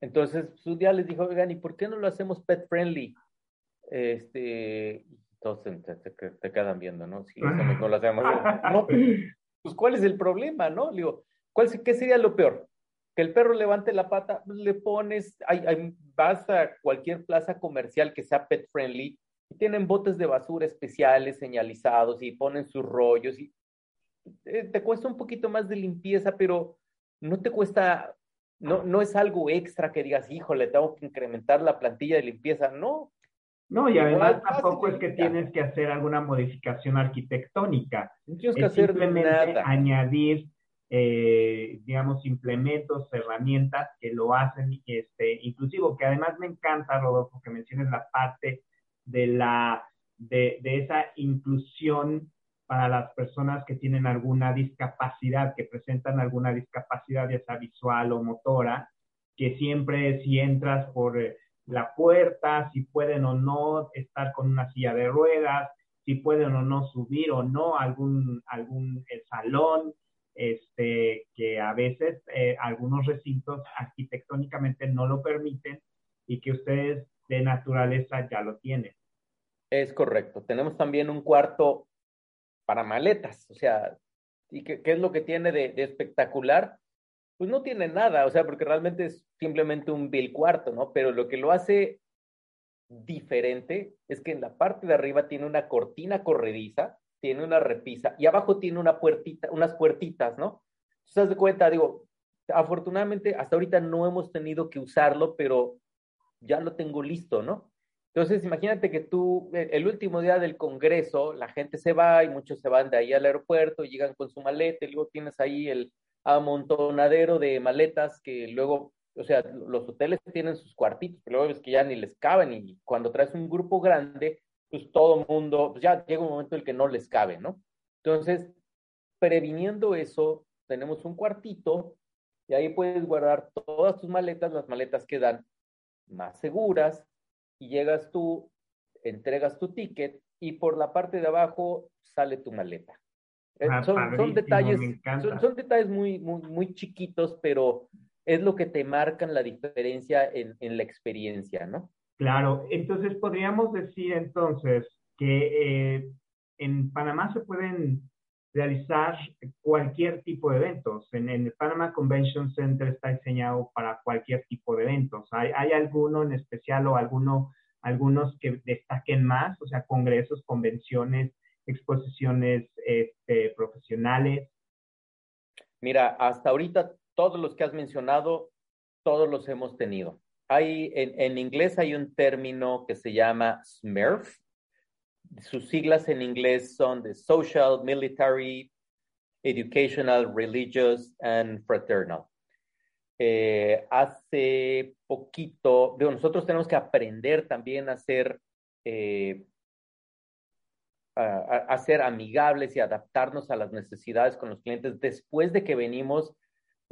Entonces, pues, un día les dijo, oigan, ¿y por qué no lo hacemos pet friendly? Este, todos te, quedan viendo, ¿no? Si no lo hacemos. No, pues, ¿cuál es el problema, no? Le digo, ¿cuál, ¿qué sería lo peor? Que el perro levante la pata, pues, le pones, hay, vas a cualquier plaza comercial que sea pet friendly y tienen botes de basura especiales señalizados y ponen sus rollos y eh, te cuesta un poquito más de limpieza, pero no te cuesta, no, no es algo extra que digas, híjole, tengo que incrementar la plantilla de limpieza, no. No, y además tampoco es que tienes que hacer alguna modificación arquitectónica. No tienes que hacer simplemente nada. añadir, eh, digamos, implementos, herramientas que lo hacen este, inclusivo, que además me encanta, Rodolfo, que menciones la parte de la de, de esa inclusión para las personas que tienen alguna discapacidad, que presentan alguna discapacidad, ya sea visual o motora, que siempre si entras por eh, la puerta, si pueden o no estar con una silla de ruedas, si pueden o no subir o no algún, algún eh, salón, este, que a veces eh, algunos recintos arquitectónicamente no lo permiten y que ustedes de naturaleza ya lo tienen. Es correcto. Tenemos también un cuarto para maletas, o sea, ¿y qué, es lo que tiene de, espectacular? Pues no tiene nada, o sea, porque realmente es simplemente un bill cuarto, ¿no? Pero lo que lo hace diferente es que en la parte de arriba tiene una cortina corrediza, tiene una repisa y abajo tiene una puertita, unas puertitas, ¿no? Entonces, de cuenta, digo, afortunadamente hasta ahorita no hemos tenido que usarlo, pero ya lo tengo listo, ¿no? Entonces, imagínate que tú, eh, el último día del Congreso, la gente se va y muchos se van de ahí al aeropuerto, llegan con su maleta y luego tienes ahí el amontonadero de maletas que luego, o sea, los hoteles tienen sus cuartitos, pero luego ves que ya ni les caben y cuando traes un grupo grande, pues todo mundo, pues ya llega un momento en el que no les cabe, ¿no? Entonces, previniendo eso, tenemos un cuartito y ahí puedes guardar todas tus maletas, las maletas quedan más seguras, y llegas tú, entregas tu ticket y por la parte de abajo sale tu maleta. Eh, ah, son, detalles, son, detalles muy, muy, muy chiquitos, pero es lo que te marcan la diferencia en, en la experiencia, ¿no? Claro, entonces podríamos decir entonces que eh, en Panamá se pueden realizar cualquier tipo de eventos. En, el Panama Convention Center está diseñado para cualquier tipo de eventos. ¿Hay, alguno en especial o alguno, algunos que destaquen más? O sea, congresos, convenciones, exposiciones este, profesionales. Mira, hasta ahorita todos los que has mencionado, todos los hemos tenido. Hay, en, inglés hay un término que se llama SMERF, sus siglas en inglés son de Social, Military, Educational, Religious and Fraternal. Eh, hace poquito, nosotros tenemos que aprender también a ser, eh, a ser amigables y adaptarnos a las necesidades con los clientes después de que venimos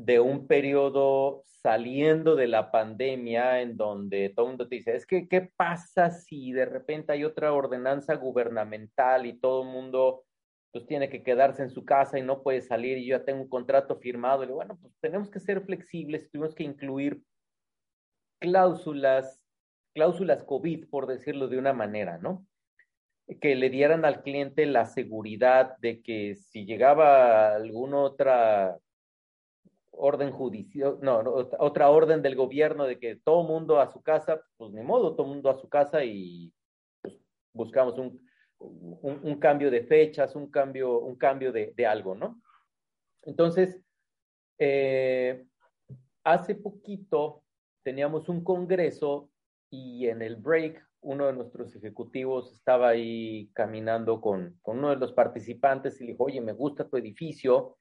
de un periodo saliendo de la pandemia en donde todo el mundo te dice, es que, ¿qué pasa si de repente hay otra ordenanza gubernamental y todo el mundo pues tiene que quedarse en su casa y no puede salir y yo ya tengo un contrato firmado? Y bueno, pues tenemos que ser flexibles, tenemos que incluir cláusulas, cláusulas COVID, por decirlo de una manera, ¿no? que le dieran al cliente la seguridad de que si llegaba alguna otra orden judicial, no, otra orden del gobierno de que todo mundo a su casa, pues ni modo, todo mundo a su casa y pues, buscamos un, un, cambio de fechas, un cambio, un cambio de, de algo, ¿no? Entonces, eh, hace poquito teníamos un congreso y en el break uno de nuestros ejecutivos estaba ahí caminando con, con uno de los participantes y le dijo, oye, me gusta tu edificio,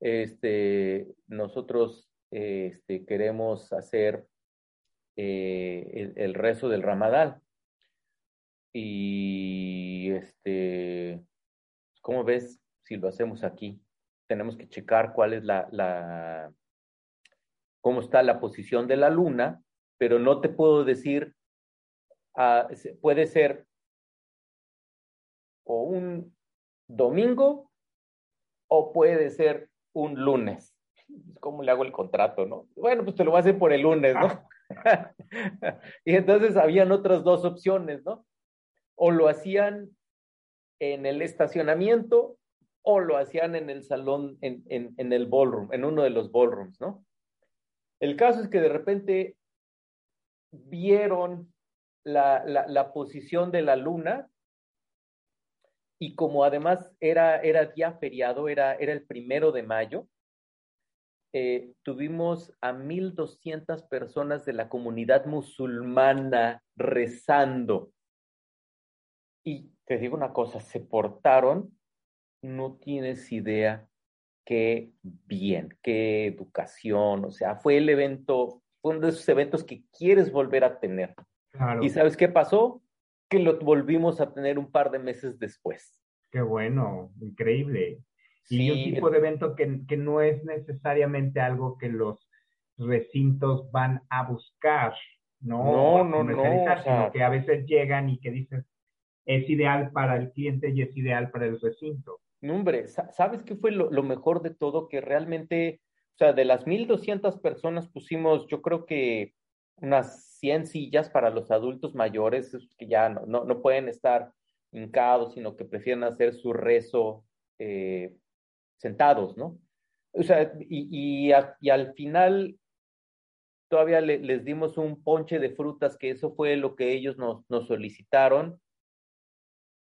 este, nosotros este, queremos hacer eh, el, rezo del Ramadán. Y, este, ¿cómo ves si lo hacemos aquí? Tenemos que checar cuál es la, cómo está la posición de la luna pero no te puedo decir, uh, puede ser o un domingo o puede ser un lunes. ¿Cómo le hago el contrato, no? Bueno, pues te lo voy a hacer por el lunes, ¿no? y entonces habían otras dos opciones, ¿no? O lo hacían en el estacionamiento o lo hacían en el salón, en, en, en el ballroom, en uno de los ballrooms, ¿no? El caso es que de repente vieron la, la, la, posición de la luna y como además era, era día feriado, era, era el primero de mayo, eh, tuvimos a 1.200 personas de la comunidad musulmana rezando. Y te digo una cosa, se portaron, no tienes idea qué bien, qué educación, o sea, fue el evento, fue uno de esos eventos que quieres volver a tener. Claro. ¿Y sabes qué pasó? Que lo volvimos a tener un par de meses después. Qué bueno, increíble. Y un tipo de evento que, que, no es necesariamente algo que los recintos van a buscar, ¿no? No, no, no. O sea, que a veces llegan y que dicen, es ideal para el cliente y es ideal para el recinto. No, hombre, ¿sabes qué fue lo, lo mejor de todo? Que realmente, o sea, de las 1.200 personas pusimos, yo creo que unas 100 sillas para los adultos mayores que ya no, no, no pueden estar hincados, sino que prefieren hacer su rezo eh, sentados, ¿no? O sea, y, y, a, y al final todavía le, les dimos un ponche de frutas, que eso fue lo que ellos nos, nos solicitaron.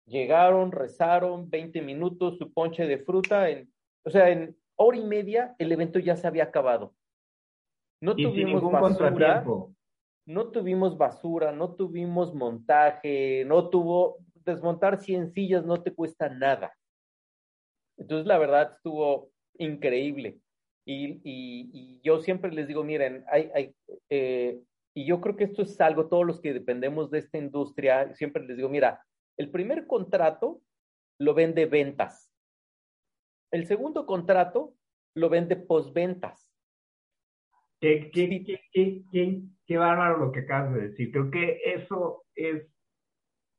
Llegaron, rezaron, 20 minutos, su ponche de fruta, en, o sea, en hora y media el evento ya se había acabado. No y tuvimos sin basura, no tuvimos basura, no tuvimos montaje, no tuvo, desmontar 100 sillas no te cuesta nada. Entonces, la verdad, estuvo increíble. Y, y, y yo siempre les digo, miren, hay, hay eh, y yo creo que esto es algo, todos los que dependemos de esta industria, siempre les digo, mira, el primer contrato lo vende ventas. El segundo contrato lo vende posventas. Qué, qué, qué, qué, qué, qué bárbaro lo que acabas de decir. Creo que eso es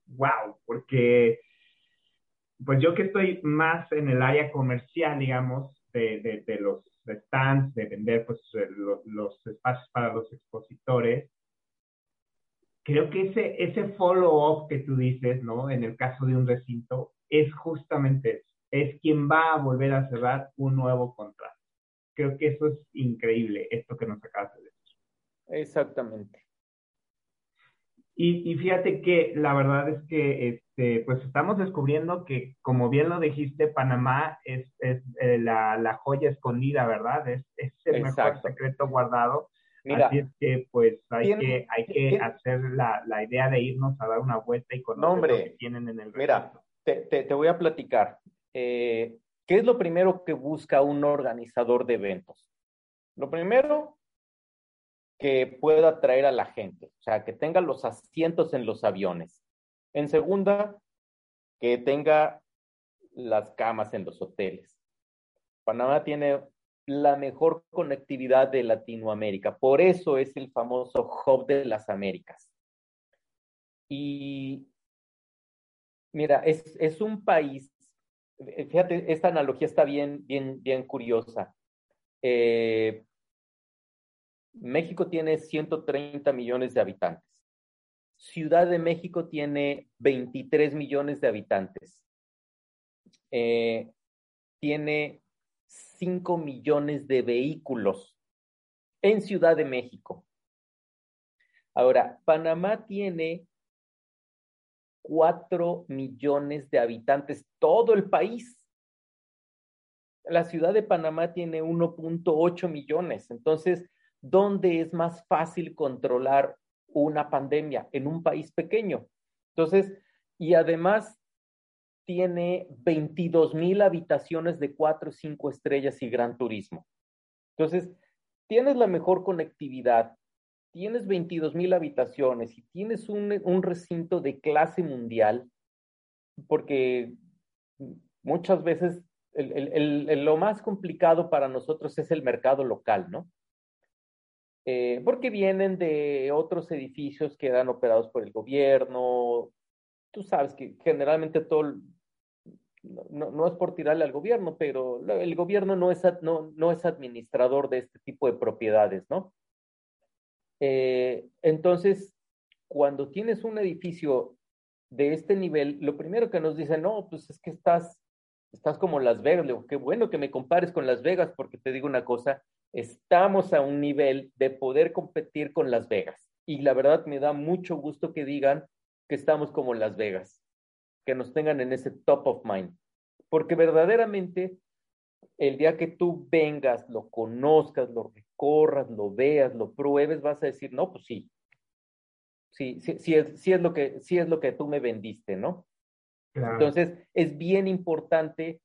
wow, porque pues yo que estoy más en el área comercial, digamos, de, de, de los stands, de vender pues los, los espacios para los expositores, creo que ese, ese follow-up que tú dices, ¿no? En el caso de un recinto, es justamente eso. Es quien va a volver a cerrar un nuevo contrato. Creo que eso es increíble, esto que nos acabas de decir. Exactamente. Y, y, fíjate que la verdad es que este, pues estamos descubriendo que, como bien lo dijiste, Panamá es, es eh, la, la, joya escondida, ¿verdad? Es, es el Exacto. mejor secreto guardado. Mira, Así es que pues hay ¿tiene, que, hay que ¿tiene, hacer la, la, idea de irnos a dar una vuelta y conocer no, hombre, lo que tienen en el recinto. Mira, te, te, te, voy a platicar. Eh, ¿Qué es lo primero que busca un organizador de eventos? Lo primero, que pueda atraer a la gente, o sea, que tenga los asientos en los aviones. En segunda, que tenga las camas en los hoteles. Panamá tiene la mejor conectividad de Latinoamérica, por eso es el famoso hub de las Américas. Y mira, es, es un país, fíjate, esta analogía está bien, bien, bien curiosa. Eh, México tiene 130 millones de habitantes. Ciudad de México tiene 23 millones de habitantes. Eh, tiene 5 millones de vehículos en Ciudad de México. Ahora, Panamá tiene 4 millones de habitantes, todo el país. La ciudad de Panamá tiene 1.8 millones. Entonces, ¿dónde es más fácil controlar una pandemia? En un país pequeño. Entonces, y además tiene 22 mil habitaciones de cuatro o cinco estrellas y gran turismo. Entonces, tienes la mejor conectividad, tienes 22 mil habitaciones y tienes un, recinto de clase mundial, porque muchas veces lo más complicado para nosotros es el mercado local, ¿no? Eh, porque vienen de otros edificios que eran operados por el gobierno. Tú sabes que generalmente todo, no, no, es por tirarle al gobierno, pero el gobierno no es, no, no es administrador de este tipo de propiedades, ¿no? Eh, entonces, cuando tienes un edificio de este nivel, lo primero que nos dicen, no, pues es que estás, estás como Las Vegas. Le digo, qué bueno que me compares con Las Vegas, porque te digo una cosa, estamos a un nivel de poder competir con Las Vegas. Y la verdad me da mucho gusto que digan que estamos como Las Vegas, que nos tengan en ese top of mind. Porque verdaderamente el día que tú vengas, lo conozcas, lo recorras, lo veas, lo pruebes, vas a decir, no, pues sí, sí, sí, sí, es, sí es, lo, que, sí es lo que tú me vendiste, ¿no? Entonces, es bien importante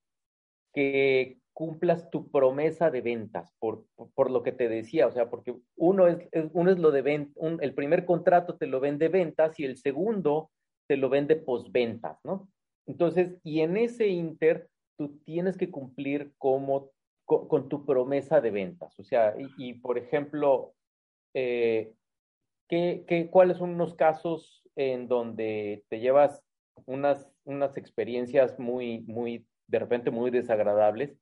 que cumplas tu promesa de ventas, por, por, lo que te decía, o sea, porque uno es, uno es lo de venta, el primer contrato te lo vende ventas y el segundo te lo vende posventas, ¿no? Entonces, y en ese inter, tú tienes que cumplir como, con, tu promesa de ventas, o sea, y, por ejemplo, eh, ¿qué, qué, cuáles son unos casos en donde te llevas unas, unas experiencias muy, muy, de repente muy desagradables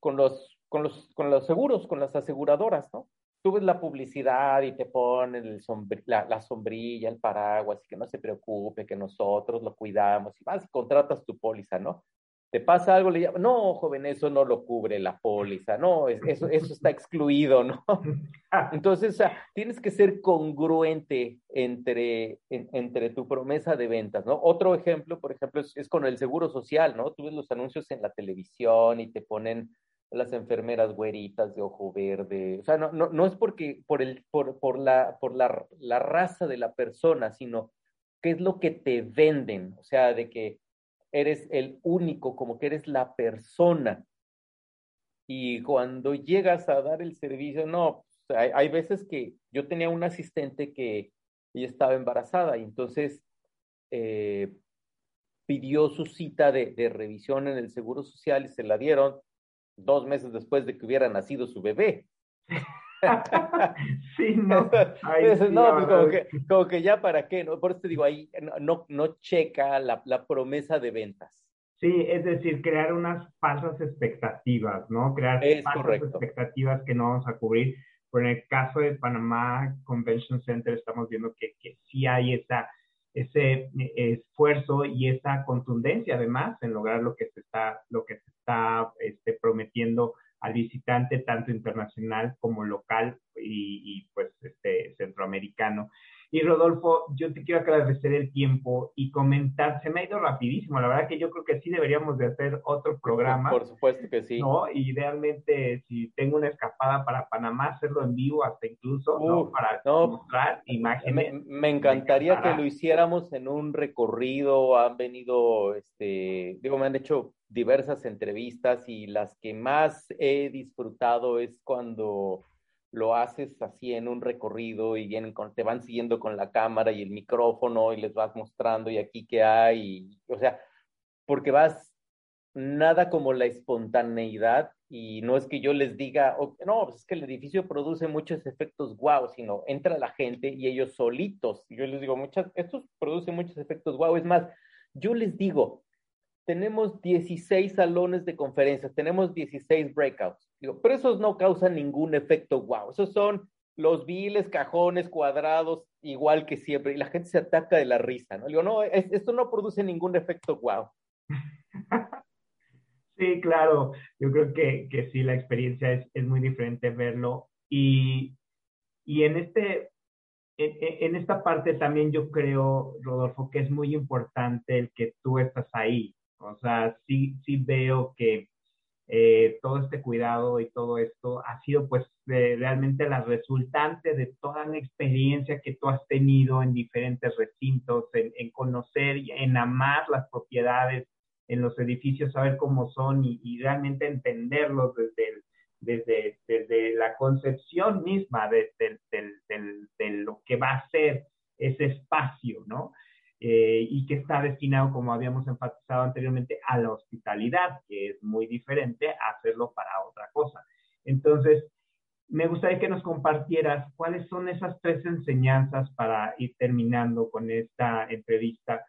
con los, con los, con los seguros, con las aseguradoras, ¿no? Tú ves la publicidad y te ponen el la, la, sombrilla, el paraguas, y que no se preocupe, que nosotros lo cuidamos, y vas y contratas tu póliza, ¿no? Te pasa algo, le llaman, no, joven, eso no lo cubre la póliza, no, eso, eso está excluido, ¿no? Entonces, o sea, tienes que ser congruente entre, entre tu promesa de ventas, ¿no? Otro ejemplo, por ejemplo, es, es con el seguro social, ¿no? Tú ves los anuncios en la televisión y te ponen las enfermeras güeritas de ojo verde. O sea, no, no, no es porque por, el, por, por, la, por la, la, raza de la persona, sino qué es lo que te venden. O sea, de que eres el único, como que eres la persona. Y cuando llegas a dar el servicio, no, hay, hay veces que yo tenía un asistente que ella estaba embarazada y entonces eh, pidió su cita de, de revisión en el Seguro Social y se la dieron dos meses después de que hubiera nacido su bebé. sí, no. no, pues como que, como que, ya para qué, ¿no? Por eso te digo, ahí no, no checa la, la, promesa de ventas. Sí, es decir, crear unas falsas expectativas, ¿no? Crear falsas expectativas que no vamos a cubrir. Por en el caso de Panamá Convention Center estamos viendo que, que sí hay esa ese eh, esfuerzo y esa contundencia además en lograr lo que se está, lo que se está este, prometiendo al visitante tanto internacional como local y, y pues este centroamericano. Y Rodolfo, yo te quiero agradecer el tiempo y comentar, se me ha ido rapidísimo, la verdad que yo creo que sí deberíamos de hacer otro programa. Por supuesto que sí. ¿no? Y idealmente, si tengo una escapada para Panamá, hacerlo en vivo hasta incluso, ¿no? Para mostrar imágenes. Me, encantaría que lo hiciéramos en un recorrido, han venido, este, digo, me han hecho diversas entrevistas y las que más he disfrutado es cuando lo haces así en un recorrido y vienen te van siguiendo con la cámara y el micrófono y les vas mostrando y aquí qué hay, o sea, porque vas nada como la espontaneidad y no es que yo les diga, no, pues es que el edificio produce muchos efectos guau, sino entra la gente y ellos solitos, yo les digo, muchas, estos producen muchos efectos guau, es más, yo les digo, tenemos 16 salones de conferencias, tenemos 16 breakouts. Digo, pero esos no causan ningún efecto wow. Esos son los viles cajones cuadrados, igual que siempre, y la gente se ataca de la risa, ¿no? Digo, no, esto no produce ningún efecto wow. Sí, claro, yo creo que, que sí, la experiencia es, es muy diferente verlo. Y, y en, este, en, en, esta parte también yo creo, Rodolfo, que es muy importante el que tú estás ahí, o sea, sí, sí veo que eh, todo este cuidado y todo esto ha sido pues realmente la resultante de toda la experiencia que tú has tenido en diferentes recintos, en, conocer y en amar las propiedades en los edificios, saber cómo son y, realmente entenderlos desde, desde, desde la concepción misma de, de, lo que va a ser ese espacio, ¿no? Eh, y que está destinado, como habíamos enfatizado anteriormente, a la hospitalidad, que es muy diferente a hacerlo para otra cosa. Entonces, me gustaría que nos compartieras cuáles son esas tres enseñanzas para ir terminando con esta entrevista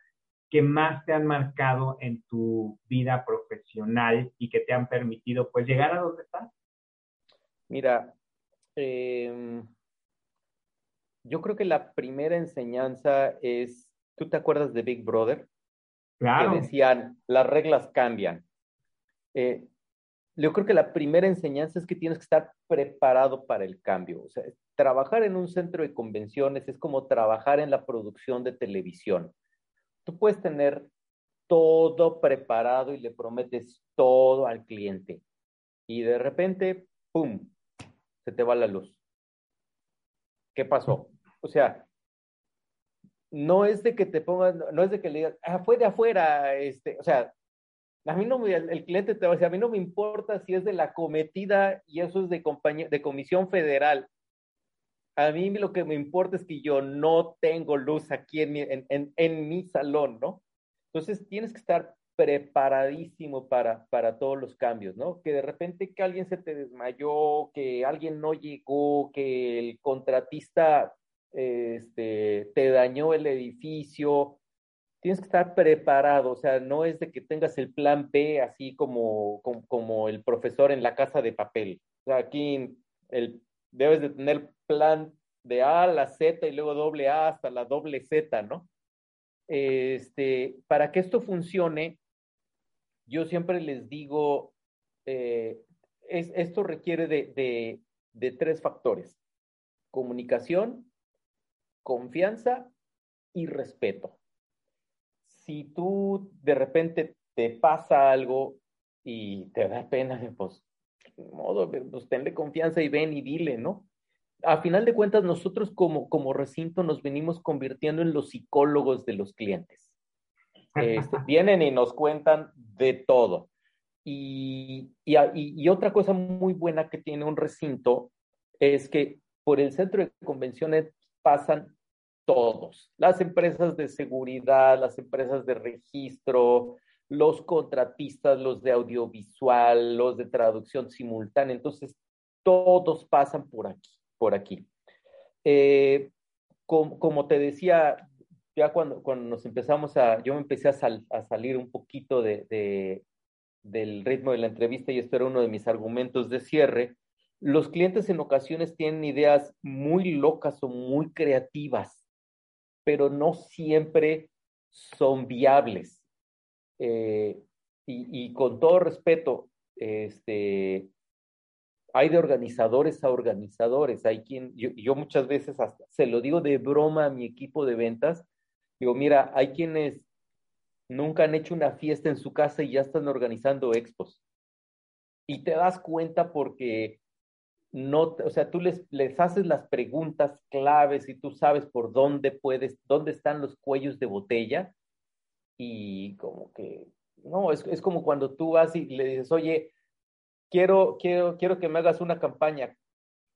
que más te han marcado en tu vida profesional y que te han permitido pues llegar a donde estás. Mira, em, yo creo que la primera enseñanza es, ¿tú te acuerdas de Big Brother? Claro. Que decían, las reglas cambian. Eh, yo creo que la primera enseñanza es que tienes que estar preparado para el cambio. O sea, trabajar en un centro de convenciones es como trabajar en la producción de televisión. Tú puedes tener todo preparado y le prometes todo al cliente. Y de repente, ¡pum!, se te va la luz. ¿Qué pasó? O sea, no es de que te pongan, no es de que le digas, ah, fue de afuera, este, o sea, a mí no me, el, cliente te va a decir, a mí no me importa si es de la cometida y eso es de, compañía, de comisión federal. A mí lo que me importa es que yo no tengo luz aquí en mi, en, en, mi salón, ¿no? Entonces tienes que estar preparadísimo para, para todos los cambios, ¿no? Que de repente que alguien se te desmayó, que alguien no llegó, que el contratista este, te dañó el edificio, tienes que estar preparado, o sea, no es de que tengas el plan B así como, como, el profesor en la casa de papel. O sea, aquí el, debes de tener plan de A a la Z y luego doble A hasta la doble Z, ¿no? Este, para que esto funcione, yo siempre les digo, eh, es, esto requiere de, de, de tres factores, comunicación, confianza y respeto si tú de repente te pasa algo y te da pena, pues, modo, pues tenle confianza y ven y dile, ¿no? A final de cuentas, nosotros como, como recinto nos venimos convirtiendo en los psicólogos de los clientes. Este, vienen y nos cuentan de todo. Y, y, y, otra cosa muy buena que tiene un recinto es que por el centro de convenciones pasan todos, las empresas de seguridad, las empresas de registro, los contratistas, los de audiovisual, los de traducción simultánea. Entonces, todos pasan por aquí, por aquí. Eh, como, te decía, ya cuando, cuando nos empezamos a, yo me empecé a, salir un poquito de, del ritmo de la entrevista y esto era uno de mis argumentos de cierre, los clientes en ocasiones tienen ideas muy locas o muy creativas pero no siempre son viables. Eh, y, con todo respeto, este, hay de organizadores a organizadores. Hay quien, yo, yo, muchas veces hasta se lo digo de broma a mi equipo de ventas. Digo, mira, hay quienes nunca han hecho una fiesta en su casa y ya están organizando expos. Y te das cuenta porque no, o sea, tú les, les haces las preguntas claves y tú sabes por dónde puedes, dónde están los cuellos de botella y como que, no, es, es como cuando tú vas y le dices, oye, quiero, quiero, quiero que me hagas una campaña,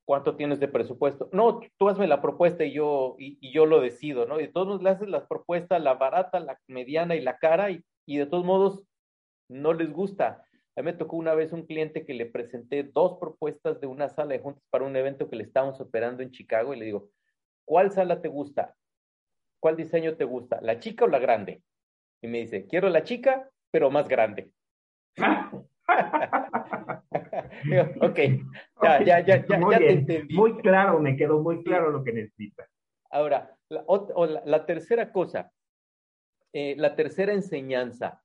¿cuánto tienes de presupuesto? No, tú hazme la propuesta y yo, y, yo lo decido, ¿no? Y de todos modos le haces las propuestas, la barata, la mediana y la cara, y, y de todos modos no les gusta. A mí me tocó una vez un cliente que le presenté dos propuestas de una sala de juntas para un evento que le estábamos operando en Chicago y le digo, ¿cuál sala te gusta? ¿Cuál diseño te gusta? ¿La chica o la grande? Y me dice, quiero la chica, pero más grande. ok, ya, ya, ya, ya, ya te entendí. Muy claro, me quedó muy claro lo que necesitas. Ahora, la, tercera cosa, eh, la tercera enseñanza,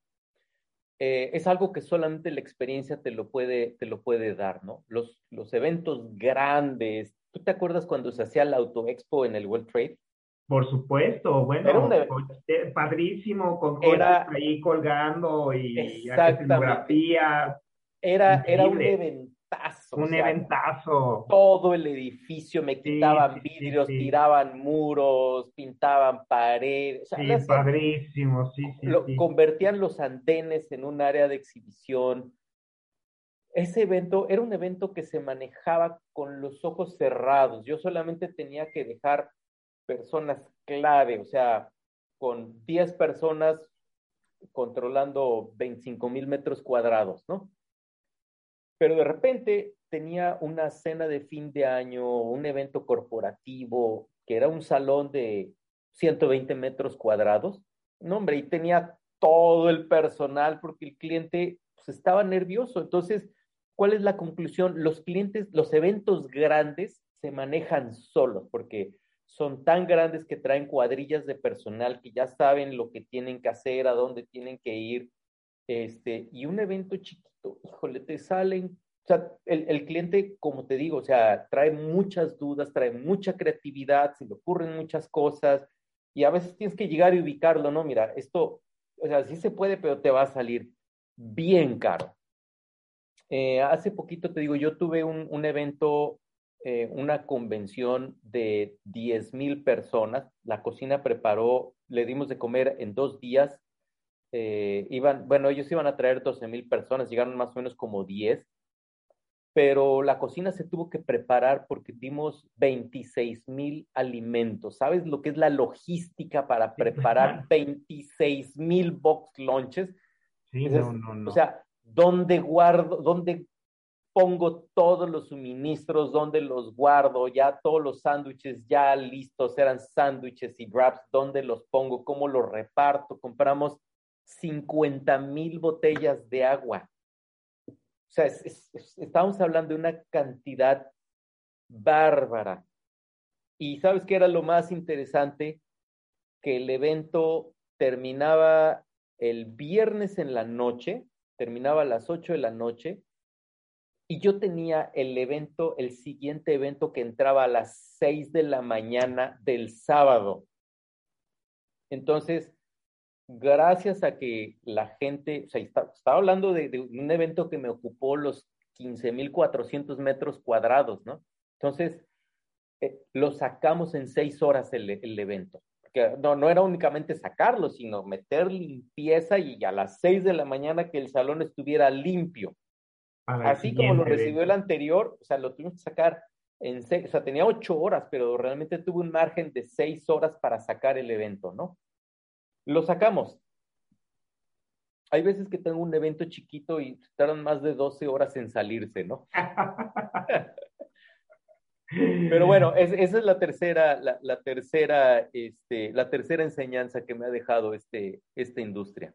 eh, es algo que solamente la experiencia te lo puede, te lo puede dar, ¿no? Los, los eventos grandes. ¿Tú te acuerdas cuando se hacía la Auto Expo en el World Trade? Por supuesto, bueno, eh, padrísimo, con era, ahí colgando y fotografías. Era, era un evento un eventazo. Todo el edificio, me quitaban vidrios, tiraban muros, pintaban paredes. sí, padrísimo, sí, sí, Convertían los andenes en un área de exhibición. Ese evento era un evento que se manejaba con los ojos cerrados. Yo solamente tenía que dejar personas clave, o sea, con 10 personas controlando 25 mil metros cuadrados, ¿no? Pero de repente tenía una cena de fin de año, un evento corporativo, que era un salón de 120 metros cuadrados. No, hombre, y tenía todo el personal porque el cliente pues, estaba nervioso. Entonces, ¿cuál es la conclusión? Los clientes, los eventos grandes se manejan solos porque son tan grandes que traen cuadrillas de personal que ya saben lo que tienen que hacer, a dónde tienen que ir. Este, y un evento chiquito, híjole, te salen o sea, el, cliente, como te digo, o sea, trae muchas dudas, trae mucha creatividad, se le ocurren muchas cosas y a veces tienes que llegar y ubicarlo, ¿no? Mira, esto, o sea, sí se puede, pero te va a salir bien caro. Eh, hace poquito, te digo, yo tuve un, un evento, eh, una convención de 10 mil personas. La cocina preparó, le dimos de comer en dos días. Eh, iban, bueno, ellos iban a traer 12 mil personas, llegaron más o menos como 10 pero la cocina se tuvo que preparar porque dimos 26 mil alimentos. ¿Sabes lo que es la logística para preparar 26 mil box lunches? Sí, no, no, no. O sea, ¿dónde guardo, dónde pongo todos los suministros, dónde los guardo? Ya todos los sándwiches ya listos, eran sándwiches y wraps, ¿dónde los pongo? ¿Cómo los reparto? Compramos 50 mil botellas de agua o sea, estamos hablando de una cantidad bárbara. Y sabes qué era lo más interesante? Que el evento terminaba el viernes en la noche, terminaba a las 8 de la noche, y yo tenía el evento, el siguiente evento que entraba a las 6 de la mañana del sábado. Entonces, gracias a que la gente, o sea, estaba hablando de, un evento que me ocupó los 15.400 metros cuadrados, ¿no? Entonces, eh, lo sacamos en seis horas el, el evento. Porque no, no era únicamente sacarlo, sino meter limpieza y a las seis de la mañana que el salón estuviera limpio. Así como lo recibió el anterior, o sea, lo tuvimos que sacar en seis, o sea, tenía ocho horas, pero realmente tuvo un margen de seis horas para sacar el evento, ¿no? Lo sacamos. Hay veces que tengo un evento chiquito y tardan más de 12 horas en salirse, ¿no? Pero bueno, esa es la tercera, la, tercera, este, la tercera enseñanza que me ha dejado este, esta industria.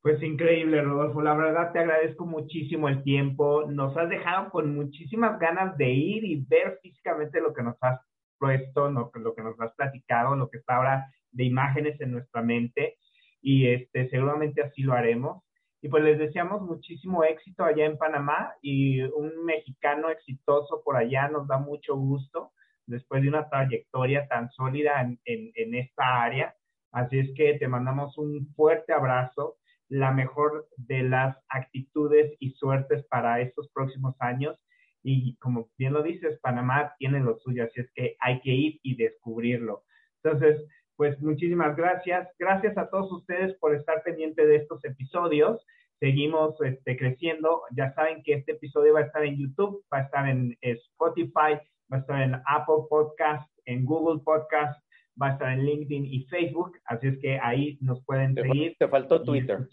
Pues increíble, Rodolfo. La verdad te agradezco muchísimo el tiempo. Nos has dejado con muchísimas ganas de ir y ver físicamente lo que nos has puesto, lo, lo que nos has platicado, lo que está ahora de imágenes en nuestra mente y este, seguramente así lo haremos. Y pues les deseamos muchísimo éxito allá en Panamá y un mexicano exitoso por allá nos da mucho gusto después de una trayectoria tan sólida en, en, esta área. Así es que te mandamos un fuerte abrazo, la mejor de las actitudes y suertes para estos próximos años. Y como bien lo dices, Panamá tiene lo suyo, así es que hay que ir y descubrirlo. Entonces, pues muchísimas gracias. Gracias a todos ustedes por estar pendiente de estos episodios. Seguimos este, creciendo. Ya saben que este episodio va a estar en YouTube, va a estar en Spotify, va a estar en Apple Podcast, en Google Podcast, va a estar en LinkedIn y Facebook. Así es que ahí nos pueden seguir. Te faltó Twitter.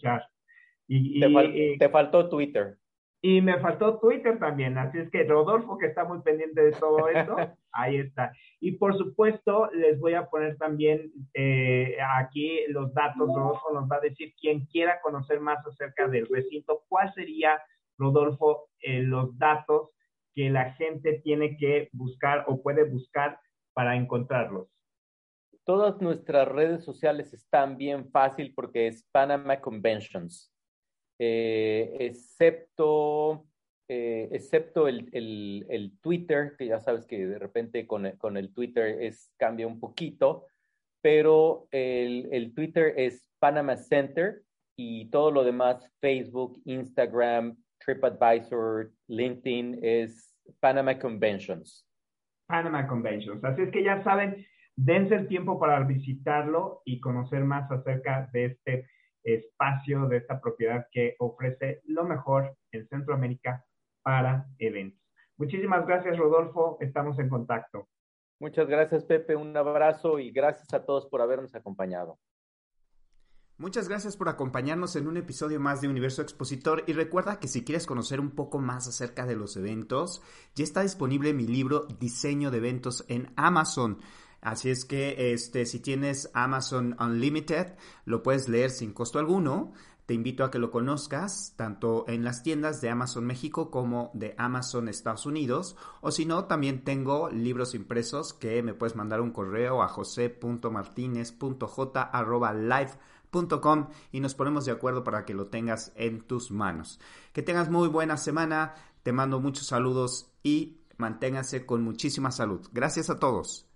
Y, te, te faltó Twitter. Y me faltó Twitter también, así es que Rodolfo, que está muy pendiente de todo esto, ahí está. Y por supuesto, les voy a poner también eh, aquí los datos. Rodolfo nos va a decir quien quiera conocer más acerca del recinto, cuál sería, Rodolfo, eh, los datos que la gente tiene que buscar o puede buscar para encontrarlos. Todas nuestras redes sociales están bien fácil porque es Panama Conventions. Eh, excepto, eh, excepto el, el, el, Twitter, que ya sabes que de repente con el, con el Twitter es, cambia un poquito, pero el, el Twitter es Panama Center y todo lo demás, Facebook, Instagram, TripAdvisor, LinkedIn, es Panama Conventions. Panama Conventions. Así es que ya saben, dense el tiempo para visitarlo y conocer más acerca de este espacio de esta propiedad que ofrece lo mejor en Centroamérica para eventos. Muchísimas gracias, Rodolfo. Estamos en contacto. Muchas gracias, Pepe. Un abrazo y gracias a todos por habernos acompañado. Muchas gracias por acompañarnos en un episodio más de Universo Expositor y recuerda que si quieres conocer un poco más acerca de los eventos, ya está disponible mi libro Diseño de eventos en Amazon. Así es que este si tienes Amazon Unlimited, lo puedes leer sin costo alguno. Te invito a que lo conozcas tanto en las tiendas de Amazon México como de Amazon Estados Unidos. O si no, también tengo libros impresos que me puedes mandar un correo a jose.martinez.j.live y nos ponemos de acuerdo para que lo tengas en tus manos. Que tengas muy buena semana, te mando muchos saludos y manténganse con muchísima salud. Gracias a todos.